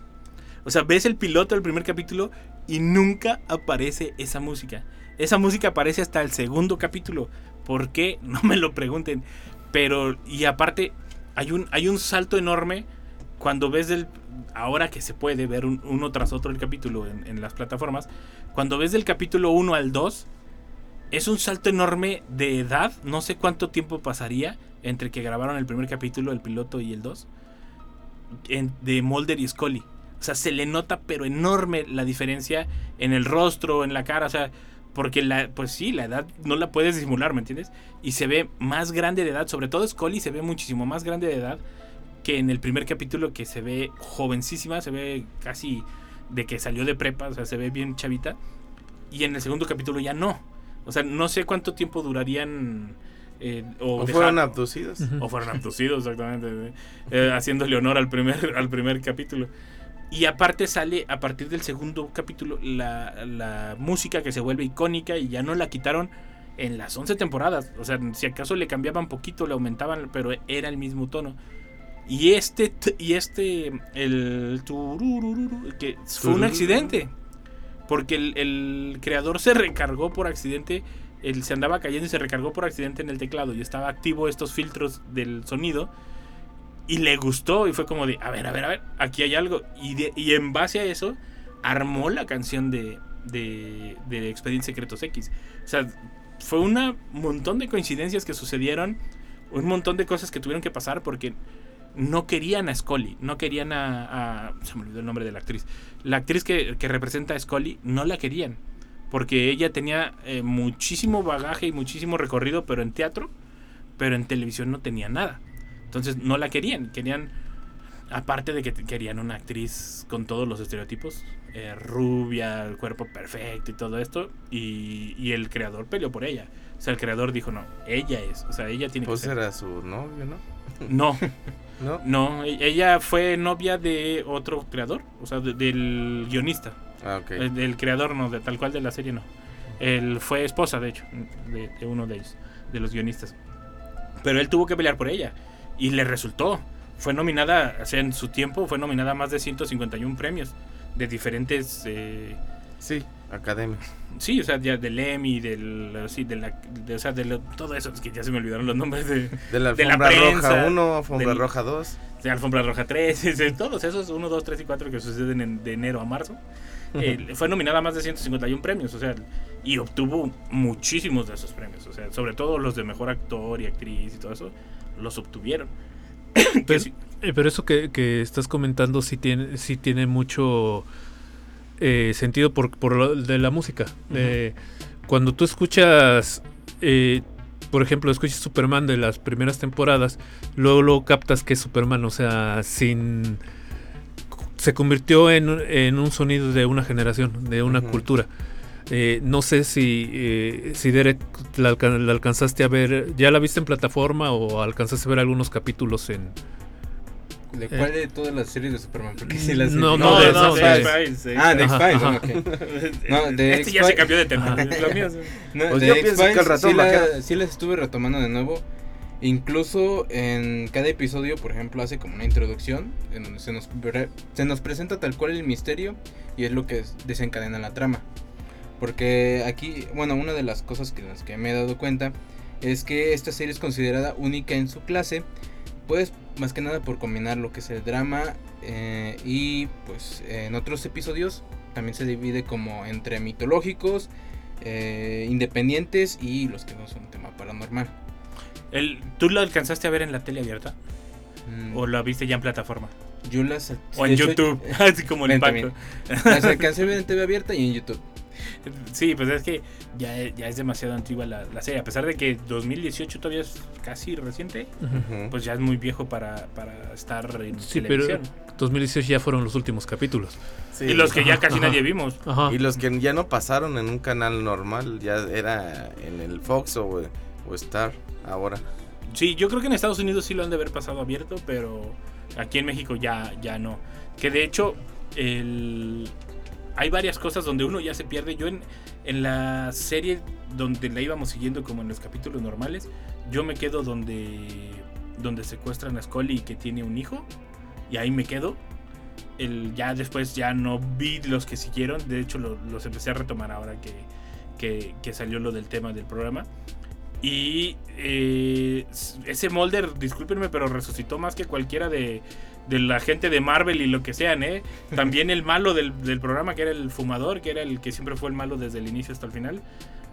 O sea, ves el piloto del primer capítulo y nunca aparece esa música. Esa música aparece hasta el segundo capítulo. ¿Por qué? No me lo pregunten. Pero, y aparte, hay un, hay un salto enorme cuando ves del... Ahora que se puede ver un- uno tras otro el capítulo en, las plataformas, cuando ves del capítulo 1 al 2, es un salto enorme de edad. No sé cuánto tiempo pasaría entre que grabaron el primer capítulo, el piloto y el 2. en- de Mulder y Scully. O sea, se le nota pero enorme la diferencia en el rostro, en la cara. O sea, porque la, pues sí, la edad no la puedes disimular, ¿me entiendes? Y se ve más grande de edad. Sobre todo Scully se ve muchísimo más grande de edad que en el primer capítulo que se ve jovencísima. Se ve casi de que salió de prepa. O sea, se ve bien chavita. Y en el segundo capítulo ya no. O sea, no sé cuánto tiempo durarían. eh, o fueron abducidos. O fueron abducidos, exactamente. eh, haciéndole honor al primer, al primer capítulo. Y aparte sale a partir del segundo capítulo la, la música que se vuelve icónica y ya no la quitaron en las 11 temporadas. O sea, si acaso le cambiaban poquito, le aumentaban, pero era el mismo tono. Y este, y este, el que fue un accidente. Porque el, el creador se recargó por accidente. Él se andaba cayendo y se recargó por accidente en el teclado. Y estaba activo estos filtros del sonido. Y le gustó. Y fue como de, a ver, a ver, a ver, aquí hay algo. Y, de- y en base a eso, armó la canción de, de, de Expedientes Secretos X. O sea, fue un montón de coincidencias que sucedieron. Un montón de cosas que tuvieron que pasar porque no querían a Scully, no querían a, a- Se me olvidó el nombre de la actriz. La actriz que, que representa a Scully no la querían. Porque ella tenía eh, muchísimo bagaje y muchísimo recorrido, pero en teatro, pero en televisión no tenía nada. Entonces no la querían. Querían, aparte de que querían una actriz con todos los estereotipos, eh, rubia, el cuerpo perfecto y todo esto. Y, y el creador peleó por ella. O sea, el creador dijo, no, ella es. O sea, ella tiene Pues que ser. era su novio, ¿no? No, ¿No? no, e- ella fue novia de otro creador, o sea, de- del guionista. Ah, ok. Eh, Del creador, no, de tal cual de la serie, no. Él fue esposa, de hecho, de, de uno de ellos, de los guionistas. Pero él tuvo que pelear por ella. Y le resultó. Fue nominada, o sea, en su tiempo fue nominada a más de 151 premios de diferentes... eh, Sí, academias. Sí, o sea, ya del Emmy, del, sí, de la, de, o sea, de lo- todo eso, es que ya se me olvidaron los nombres de, De la de alfombra prensa, roja 1, alfombra del- roja 2. de Alfombra Roja 3, de todos esos 1, 2, 3 y 4 que suceden en- de enero a marzo. eh, fue nominada a más de 151 premios, o sea, y obtuvo muchísimos de esos premios, o sea, sobre todo los de mejor actor y actriz y todo eso, los obtuvieron. Pero, eh, pero eso que, que estás comentando sí tiene, sí tiene mucho eh, sentido por, por lo de la música. Eh, cuando tú escuchas, eh, por ejemplo, escuchas Superman de las primeras temporadas, luego, luego captas que es Superman, o sea, sin... Se convirtió en, en un sonido de una generación, de una cultura. Eh, no sé si, eh, si Derek la, la alcanzaste a ver, ¿ya la viste en plataforma o alcanzaste a ver algunos capítulos en... ¿De cuál de todas las series de Superman? Porque sí las No, no, de- no, X-Files, Ah, de X-Files. No, de este ya se cambió de tema. Lo mío No, Pues de X-Files sí, la- vaquero- sí las estuve retomando de nuevo. Incluso en cada episodio, por ejemplo, hace como una introducción en donde se nos, se nos presenta tal cual el misterio y es lo que es- desencadena la trama. Porque aquí, bueno, una de las cosas que, las que me he dado cuenta es que esta serie es considerada única en su clase, pues más que nada por combinar lo que es el drama eh, y pues en otros episodios también se divide como entre mitológicos, eh, independientes y los que no son tema paranormal. El, ¿Tú lo alcanzaste a ver en la tele abierta? Mm, ¿O lo viste ya en plataforma? yo las ¿O en hecho, YouTube? Así como el también. Las alcancé a ver en TV abierta y en YouTube. Sí, pues es que ya, ya es demasiado antigua la, la serie. A pesar de que 2018 todavía es casi reciente, pues ya es muy viejo para, para estar en Sí, pero televisión. 2018 ya fueron los últimos capítulos. Sí. Y los que ya casi ajá. nadie vimos. Ajá. Y los que ya no pasaron en un canal normal, ya era en el Fox o, o Star ahora. Sí, yo creo que en Estados Unidos sí lo han de haber pasado abierto, pero aquí en México ya, ya no. Que de hecho, el... hay varias cosas donde uno ya se pierde. Yo en, en la serie donde la íbamos siguiendo como en los capítulos normales, yo me quedo donde, donde secuestran a Scully que tiene un hijo. Y ahí me quedo. El, ya después ya no vi los que siguieron. De hecho, lo- los empecé a retomar ahora que, que, que salió lo del tema del programa. Y eh, ese Molder, discúlpenme, pero resucitó más que cualquiera de, de la gente de Marvel y lo que sean, ¿eh? También el malo del, del programa, que era el fumador, que era el que siempre fue el malo desde el inicio hasta el final,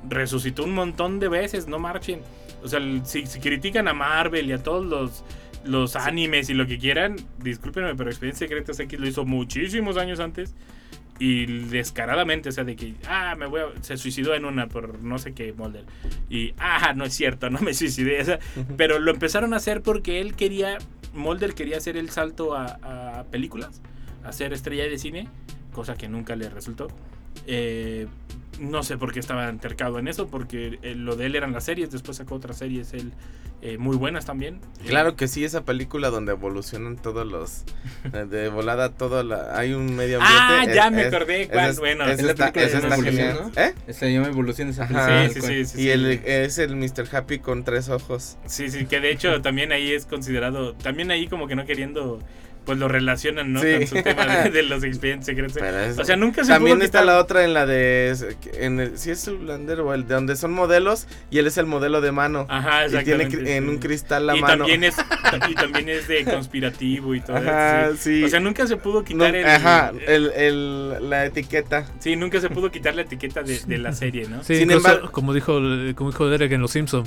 resucitó un montón de veces, no marchen. O sea, si, si critican a Marvel y a todos los, los animes y lo que quieran, discúlpenme, pero Expedientes Secretos X lo hizo muchísimos años antes. Y descaradamente, o sea, de que, ah, me voy a, se suicidó en una por no sé qué Mulder. Y, ah, no es cierto, no me suicidé. o sea, pero lo empezaron a hacer porque él quería, Mulder quería hacer el salto a, a películas, a ser estrella de cine, cosa que nunca le resultó. Eh, no sé por qué estaba entercado en eso, porque eh, lo de él eran las series, después sacó otras series él eh, muy buenas también. Claro que sí, esa película donde evolucionan todos los. eh, De volada, todo la, hay un medio Ah, ya me es- acordé cuál, es- bueno. Es la película de Evolución. ¿no? ¿Eh? Se llama Evolución esa Ajá. película. Sí, sí, sí, sí, Y sí. el, es el Mr. Happy con tres ojos. Sí, sí, que de hecho también ahí es considerado, también ahí como que no queriendo, pues lo relacionan, ¿no? Sí. Con su tema de, de los expedientes secretos. Es- o sea, nunca se También pudo está quitar- la otra en la de. En el, sí, es Zoolander o el de donde son modelos y él es el modelo de mano. Ajá, y tiene en sí. un cristal la y mano. También es, y también es de conspirativo y todo Ajá, eso. sí. O sea, nunca se pudo No, quitar el, ajá, el, el- la etiqueta. Sí, nunca se pudo quitar la etiqueta de, de la serie, ¿no? Sí, Sin incluso, embargo- como dijo como dijo Derek en Los Simpson,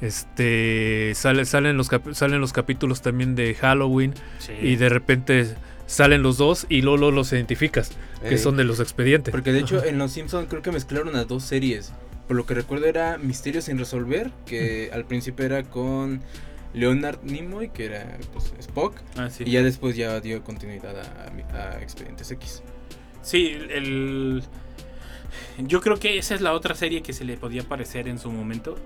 este sale, salen los salen los capítulos también de Halloween Sí. y de repente salen los dos y luego, los identificas que Ey. son de los expedientes. Porque de hecho en Los Simpsons creo que mezclaron a dos series. Por lo que recuerdo era Misterios sin resolver, que al principio era con Leonard Nimoy, que era pues, Spock. Ah, sí. Y ya después ya dio continuidad a, a Expedientes X. Sí, el... Yo creo que esa es la otra serie que se le podía parecer en su momento.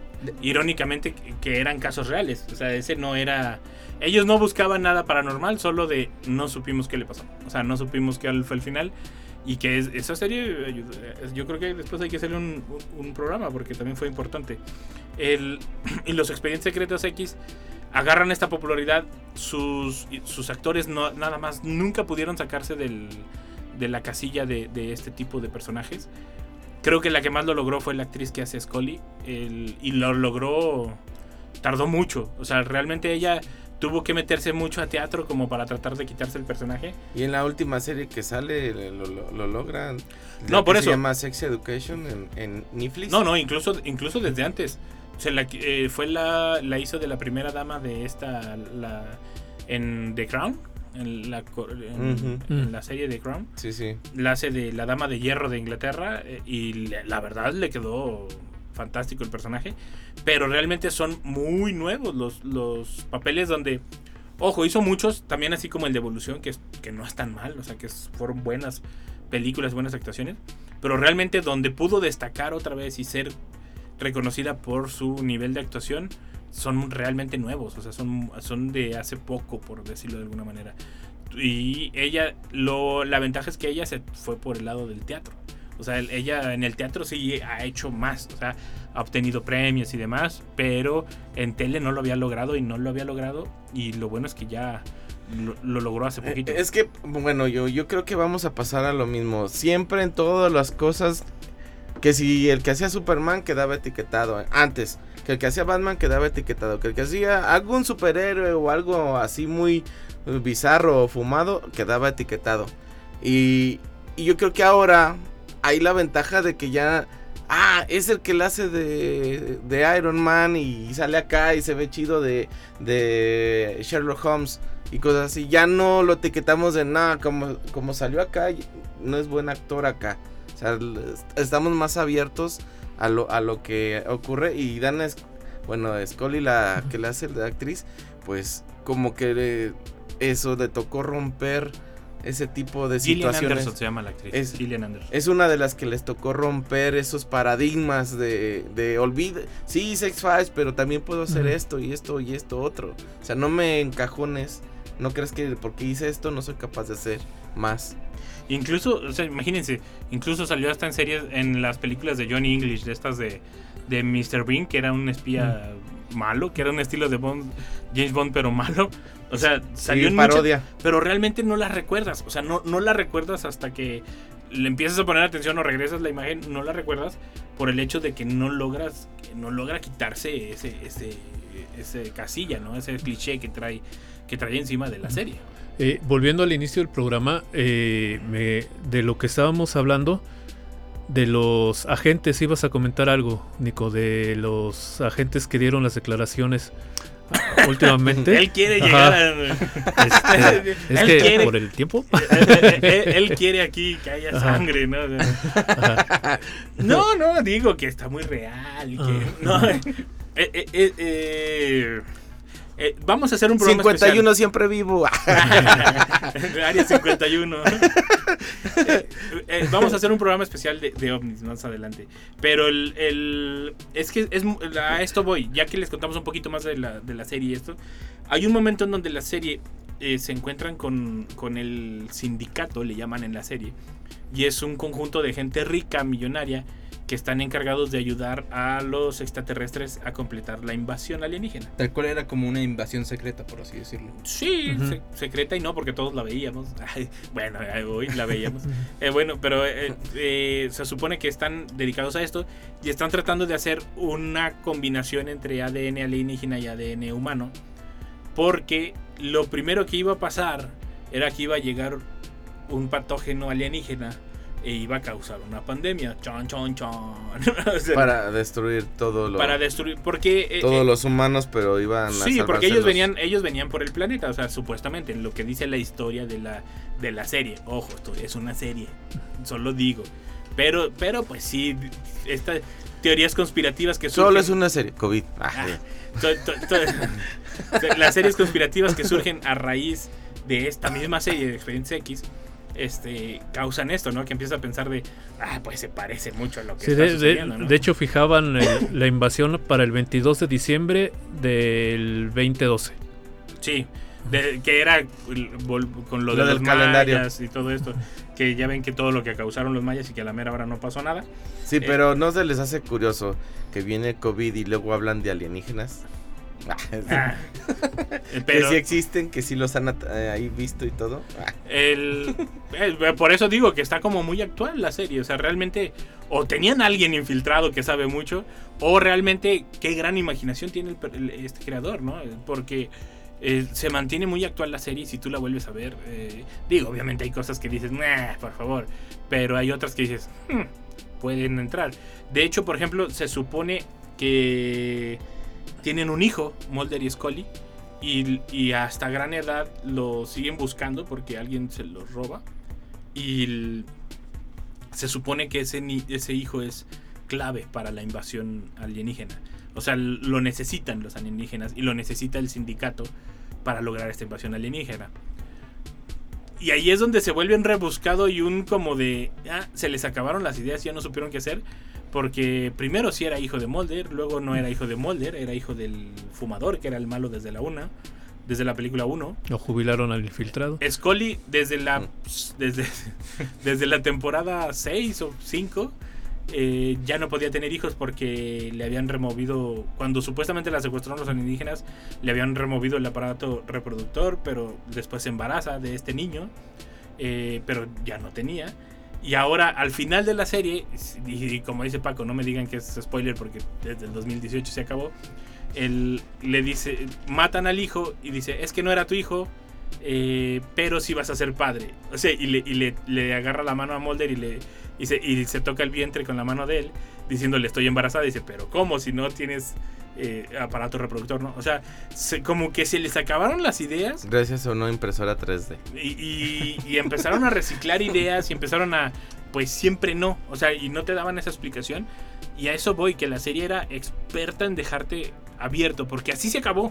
Irónicamente, que- eran casos reales. O sea, ese no era... Ellos no buscaban nada paranormal, solo de no supimos qué le pasó. O sea, no supimos qué fue el final. Y que es- esa serie, yo creo que después hay que hacerle un, un programa porque también fue importante. El, y los Expedientes Secretos X agarran esta popularidad. Sus, sus actores no, nada más nunca pudieron sacarse del, de la casilla de, de este tipo de personajes. Creo que la que más lo logró fue la actriz que hace Scully. el- y lo logró. Tardó mucho. O sea, realmente ella tuvo que meterse mucho a teatro como para tratar de quitarse el personaje. Y en la última serie que sale lo, lo- lo logran. No, por eso. Se llama Sex Education en, en Netflix. No, no, incluso, incluso desde antes. Se la, eh, fue la, la hizo de la primera dama de esta. La, en The Crown. En la, en- Ujú. en la serie The Crown. Sí, sí. La hace de la dama de hierro de Inglaterra. eh, y le- la verdad le quedó fantástico el personaje. Pero realmente son muy nuevos los, los papeles donde. Ojo, hizo muchos, también así como el de Evolución, que, es- que no es tan mal, o sea, que es- fueron buenas películas, buenas actuaciones. Pero realmente donde pudo destacar otra vez y ser reconocida por su nivel de actuación, son realmente nuevos, o sea, son, son de hace poco, por decirlo de alguna manera. Y ella, lo, la ventaja es que ella se fue por el lado del teatro. O sea, el- ella en el teatro sí ha hecho más, o sea, ha obtenido premios y demás, pero en tele no lo había logrado y no lo había logrado. Y lo bueno es que ya lo, lo logró hace poquito. Eh, Es que, bueno, yo, yo creo que vamos a pasar a lo mismo. Siempre en todas las cosas, que si el que hacía Superman quedaba etiquetado antes, que el que hacía Batman quedaba etiquetado, que el que hacía algún superhéroe o algo así muy eh, bizarro o fumado quedaba etiquetado. Y, y yo creo que ahora hay la ventaja de que ya... Ah, es el que la hace de, de Iron Man y sale acá y se ve chido de, de Sherlock Holmes y cosas así. Ya no lo etiquetamos de nada, como, como salió acá, no es buen actor acá. O sea, estamos más abiertos a lo, a lo que ocurre. Y Dana, es, bueno, Scully, la que le hace de actriz, pues como que le- eso le tocó romper ese tipo de Gillian situaciones. Anderson se llama la actriz. Es- Gillian Anderson. Es una de las que les tocó romper esos paradigmas de, de olvide. Sí, Sex Files, pero también puedo hacer esto y esto y esto otro. O sea, no me encajones. No crees que porque hice esto no soy capaz de hacer más. Incluso, o sea, imagínense, incluso salió hasta en series, en las películas de Johnny English, de estas de, de Mr. Bean, que era un espía malo, que era un estilo de Bond, James Bond, pero malo. O sea, salió Sí, en muchas- parodia. pero realmente no la recuerdas. O sea, no, no la recuerdas hasta que le empiezas a poner atención o regresas la imagen, no la recuerdas por el hecho de que no logras, que no logra quitarse ese, ese, ese casilla, ¿no? Ese cliché que trae, que trae encima de la serie. Eh, volviendo al inicio del programa, eh, me- de lo que estábamos hablando, de los agentes, ibas a comentar algo, Nico, de los agentes que dieron las declaraciones ah, últimamente. Él quiere llegar a... Este, es Él que quiere- por el tiempo. él, él- él quiere aquí que haya Ajá. sangre, ¿no? No, no, digo que está muy real. que- Ah. no, eh, eh, eh, eh, vamos a hacer un programa 51 siempre vivo. especial. Área 51. Eh, eh, vamos a hacer un programa especial de, de ovnis más adelante. Pero el, el- es que es, a esto voy, ya que les contamos un poquito más de la, de la serie y esto. Hay un momento en donde la serie se encuentran con, con el sindicato, le llaman en la serie. Y es un conjunto de gente rica, millonaria, que están encargados de ayudar a los extraterrestres a completar la invasión alienígena. Tal cual era como una invasión secreta, por así decirlo. Sí, se- secreta y no, porque todos la veíamos. Ay, bueno, hoy la veíamos. Eh, bueno, pero eh, eh, se supone que están dedicados a esto y están tratando de hacer una combinación entre ADN alienígena y ADN humano. Porque lo primero que iba a pasar era que iba a llegar un patógeno alienígena e iba a causar una pandemia. Chon, chon, chon. O sea, para destruir todo lo, para destruir. Porque. eh, todos eh, los humanos, pero iban a Sí, porque ellos venían, ellos venían por el planeta, o sea, supuestamente, lo que dice la historia de la, de la serie. Ojo, esto es una serie, solo digo. Pero, pero pues sí, estas teorías conspirativas que Solo surgen- es una serie. COVID. Ah, Ah, to- to- to- las series conspirativas que surgen a raíz de esta misma serie de Expedientes X este, causan esto, ¿no? Que empieza a pensar de, ah, pues se parece mucho a lo que Sí, está de, de- sucediendo, ¿no? de hecho, fijaban el- la invasión para el 22 de diciembre del 2012. Sí, De- que era con lo, Lo de del los calendario. mayas y todo esto. Que ya ven que todo lo que causaron los mayas y que a la mera hora no pasó nada. Sí, Eh, pero ¿no se les hace curioso que viene COVID y luego hablan de alienígenas? Ah. Eh, que sí existen, que sí los han eh, ahí visto y todo. Ah, el, eh, por eso digo que está como muy actual la serie. O sea, realmente o tenían a alguien infiltrado que sabe mucho o realmente qué gran imaginación tiene el- este creador, ¿no? Porque eh, se mantiene muy actual la serie si tú la vuelves a ver. eh, digo, obviamente hay cosas que dices, nah, por favor. Pero hay otras que dices, "Hmm, pueden entrar. De hecho, por ejemplo, se supone que tienen un hijo, Mulder y Scully. Y, hasta gran edad lo siguen buscando porque alguien se los roba. Y se supone que ese, hijo es clave para la invasión alienígena. O sea, lo necesitan los alienígenas y lo necesita el sindicato para lograr esta invasión alienígena. Y ahí es donde se vuelve un rebuscado y un como de... Ah, se les acabaron las ideas, ya no supieron qué hacer. Porque primero sí era hijo de Mulder, luego no era hijo de Mulder, era hijo del fumador, que era el malo desde la una, desde la película 1. Lo jubilaron al infiltrado. Scully desde la desde, desde la temporada 6 o 5 eh, ya no podía tener hijos porque le habían removido cuando supuestamente la secuestraron los alienígenas le habían removido el aparato reproductor pero después se embaraza de este niño eh, pero ya no tenía y ahora al final de la serie y, como dice Paco no me digan que es spoiler porque desde el 2018 se acabó él le dice matan al hijo y dice es que no era tu hijo eh, pero sí vas a ser padre. O sea, y, le, y le, agarra la mano a Mulder y le y y se toca el vientre con la mano de él, diciéndole estoy embarazada. Dice, pero ¿cómo? Si no tienes eh, aparato reproductor, ¿no? O sea, se- como que se les acabaron las ideas Gracias a una impresora 3D. y, y- y empezaron a reciclar ideas y empezaron a, pues siempre no, o sea, y no te daban esa explicación. Y a eso voy, que la serie era experta en dejarte abierto, porque así se acabó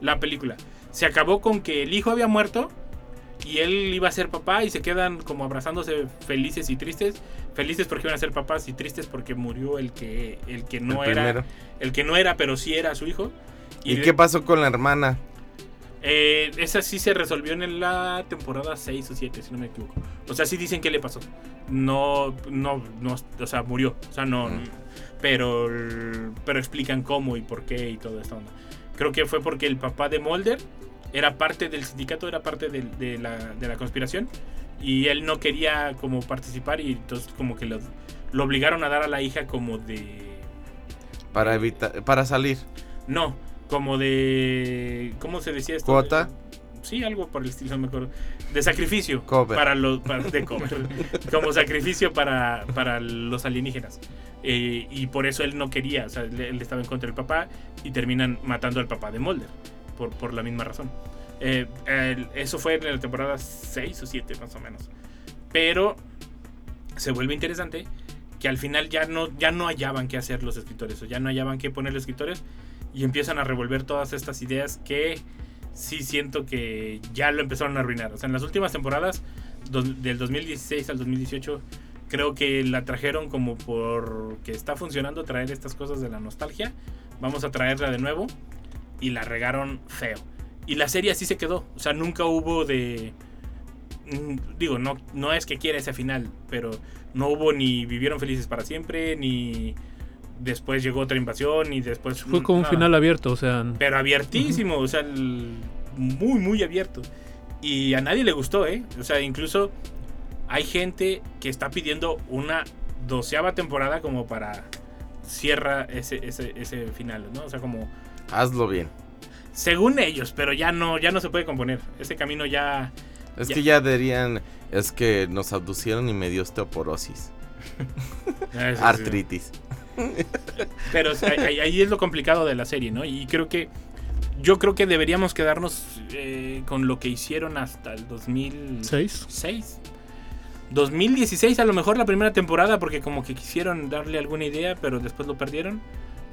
la película. Se acabó con que el hijo había muerto y él iba a ser papá y se quedan como abrazándose felices y tristes. Felices porque iban a ser papás y tristes porque murió el que, el que no El era. primero. El que no era, pero sí era su hijo. ¿Y, qué pasó con la hermana? eh, esa sí se resolvió en la temporada 6 o 7, si no me equivoco. O sea, sí dicen qué le pasó. No, no, no, o sea, murió. O sea, no. Mm. Pero, pero explican cómo y por qué y toda esta onda. Creo que fue porque el papá de Mulder era parte del sindicato, era parte de, la, de la conspiración. Y él no quería como participar y entonces como que lo, lo obligaron a dar a la hija como de... Para evitar, para salir. No, como de... ¿Cómo se decía esto? ¿Cuota? Sí, algo por el estilo, no me acuerdo. De sacrificio. Cover. Para los, para, de cover. como sacrificio para, para los alienígenas. Eh, y por eso él no quería, o sea, él, él estaba en contra del papá y terminan matando al papá de Mulder. Por, por la misma razón. Eh, eso fue en la temporada 6 o 7 más o menos. Pero se vuelve interesante que al final ya no, ya no hallaban qué hacer los escritores, o ya no hallaban qué poner los escritores y empiezan a revolver todas estas ideas que sí siento que ya lo empezaron a arruinar. O sea, en las últimas temporadas, del 2016 al 2018, creo que la trajeron como porque está funcionando traer estas cosas de la nostalgia. Vamos a traerla de nuevo y la regaron feo. Y la serie así se quedó. O sea, nunca hubo de... mm, Digo, no, no es que quiera ese final, pero no hubo ni vivieron felices para siempre, ni después llegó otra invasión, y después... Fue como un final abierto, o sea. Pero abiertísimo, o sea, el- muy, muy abierto. Y a nadie le gustó, ¿eh? O sea, incluso hay gente que está pidiendo una doceava temporada como para cierra ese, ese, ese final, ¿no? O sea, como Hazlo bien. según ellos, pero ya no, ya no se puede componer. Ese camino ya... Es Ya. que ya dirían, es que nos abducieron y me dio osteoporosis. Ah, sí, sí. Artritis. Pero o sea, ahí, ahí es lo complicado de la serie, ¿no? Y creo que yo creo que deberíamos quedarnos eh, con lo que hicieron hasta el 2006. ¿Seis? 2016 a lo mejor la primera temporada porque como que quisieron darle alguna idea, pero después lo perdieron.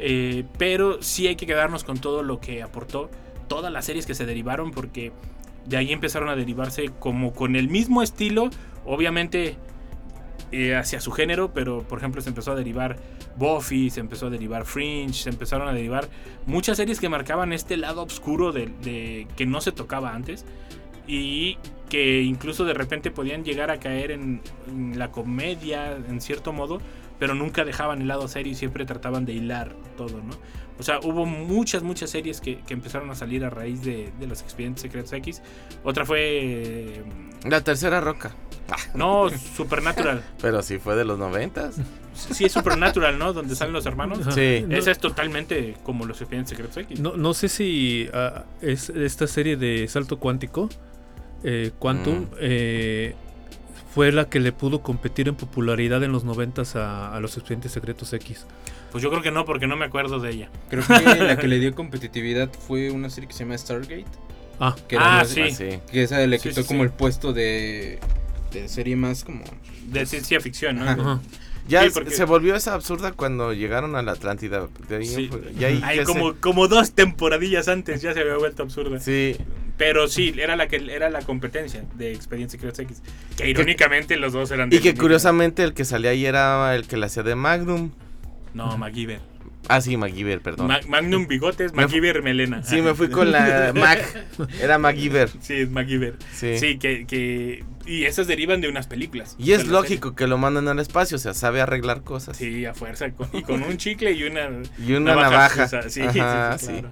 Eh, pero sí hay que quedarnos con todo lo que aportó todas las series que se derivaron porque de ahí empezaron a derivarse como con el mismo estilo. Obviamente eh, hacia su género, pero por ejemplo se empezó a derivar Buffy, se empezó a derivar Fringe, se empezaron a derivar muchas series que marcaban este lado oscuro de, que no se tocaba antes y que incluso de repente podían llegar a caer en la comedia en cierto modo, pero nunca dejaban el lado serio y siempre trataban de hilar todo, ¿no? O sea, hubo muchas, muchas series que, que empezaron a salir a raíz de, de los expedientes secretos X. Otra fue... eh, La tercera roca. no, Supernatural. Pero sí fue de los noventas. Sí, es Supernatural, ¿no? Donde salen los hermanos. Sí. Esa es totalmente como los expedientes secretos X. No, no sé si ah, es esta serie de salto cuántico, eh, Quantum, Mm. eh, fue la que le pudo competir en popularidad en los noventas a, a los expedientes secretos X. Pues yo creo que no, porque no me acuerdo de ella. Creo que la que le dio competitividad fue una serie que se llama Stargate. Ah, Que era Ah, más- sí. Ah, sí. Que esa le Sí, quitó sí, como sí. el puesto de, de serie más como... De ciencia ficción, ¿no? Ajá. ajá. Ya Sí, es- porque- se volvió esa absurda cuando llegaron a la Atlántida. De ahí, Sí. ahí Hay ya se- como, como dos temporadillas antes ya se había vuelto absurda. Sí, Pero sí, era la que era la competencia de Expedientes Secretos X. Que irónicamente los dos eran de y que curiosamente el que salía ahí era el que le hacía de Magnum. No, MacGyver. Ah, sí, MacGyver, perdón. Ma- Magnum Bigotes, Me MacGyver Melena. sí, me fui con la Mac. Era MacGyver. Sí, es MacGyver. Sí. Sí, que, que. Y esas derivan de unas películas. Y es lógico que lo mandan al espacio, o sea, sabe arreglar cosas. Sí, a fuerza. con- y con un chicle y una. Y una navaja. Sí, Ajá, sí, sí. sí, claro.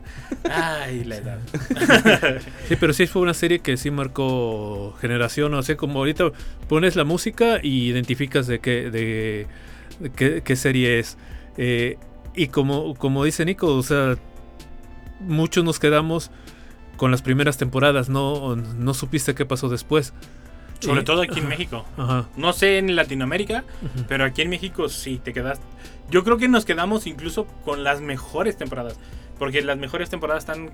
Ay, la edad. Sí, pero sí fue una serie que sí marcó generación. O sea, como ahorita pones la música y identificas de qué, de, de qué, qué serie es. Eh, y como, como dice Nico, o sea, muchos nos quedamos con las primeras temporadas. No, no supiste qué pasó después. Sobre todo aquí en México. Ajá. No sé en Latinoamérica, pero aquí en México sí te quedas. Yo creo que nos quedamos incluso con las mejores temporadas. Porque las mejores temporadas están.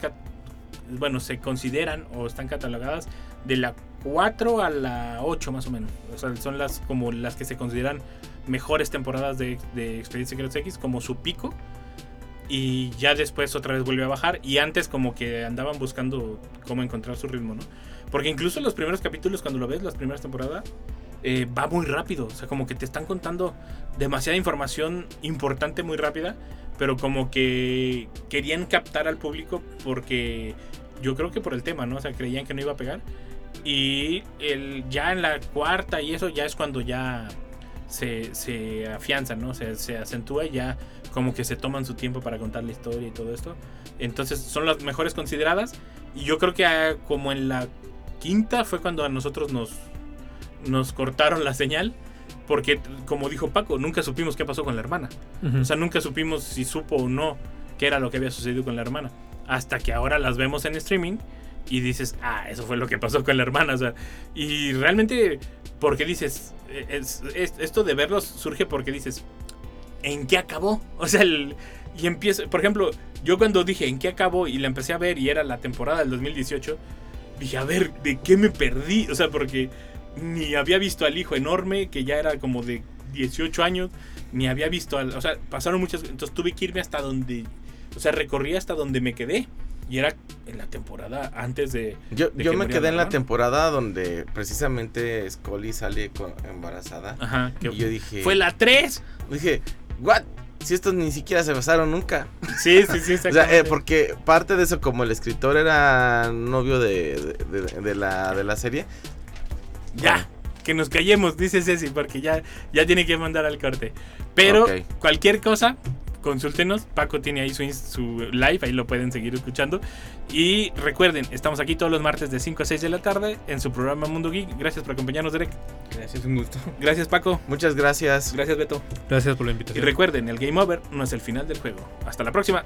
Bueno, se consideran o están catalogadas de la 4 a la 8 más o menos. O sea, son las como las que se consideran mejores temporadas de, de Expedientes Secretos X, como su pico. Y ya después otra vez vuelve a bajar. Y antes como que andaban buscando cómo encontrar su ritmo, ¿no? Porque incluso los primeros capítulos, cuando lo ves, las primeras temporadas, eh, va muy rápido. O sea, como que te están contando demasiada información importante muy rápida. Pero como que querían captar al público porque yo creo que por el tema, ¿no? O sea, creían que no iba a pegar. Y el, ya en la cuarta y eso ya es cuando ya se, se afianza, ¿no? Se, se acentúa y ya como que se toman su tiempo para contar la historia y todo esto. Entonces son las mejores consideradas. Y yo creo que ah, como en la quinta fue cuando a nosotros nos, nos cortaron la señal. Porque, como dijo Paco, nunca supimos qué pasó con la hermana. O sea, nunca supimos si supo o no qué era lo que había sucedido con la hermana. Hasta que ahora las vemos en streaming y dices, ah, eso fue lo que pasó con la hermana. O sea, y realmente, porque dices, Eh, es- es- esto de verlos surge porque dices, ¿en qué acabó? O sea, el- y empieza, por ejemplo, yo cuando dije, ¿en qué acabó? Y la empecé a ver y era la temporada del 2018, dije, a ver, ¿de qué me perdí? O sea, porque ni había visto al hijo enorme, que ya era como de 18 años, ni había visto al... O sea, pasaron muchas... Entonces tuve que irme hasta donde... O sea, recorrí hasta donde me quedé. Y era en la temporada antes de... Yo, de yo que me quedé en la temporada donde precisamente Scully sale con- embarazada. Ajá, que Y yo dije... fue la 3. Dije, ¿what? Si estos ni siquiera se besaron nunca. Sí, sí, sí, O sea, eh, porque parte de eso, como el escritor era novio de, de- la, de la serie. Ya, que nos callemos, dice Ceci, porque ya, ya tiene que mandar al corte. Pero cualquier cosa, consúltenos. Paco tiene ahí su, su live, ahí lo pueden seguir escuchando. Y recuerden, estamos aquí todos los martes de 5 a 6 de la tarde en su programa Mundo Geek. Gracias por acompañarnos, Derek. Gracias, un gusto. Gracias, Paco. Muchas gracias. Gracias, Beto. Gracias por la Y invitación. recuerden, el game over no es el final del juego. Hasta la próxima.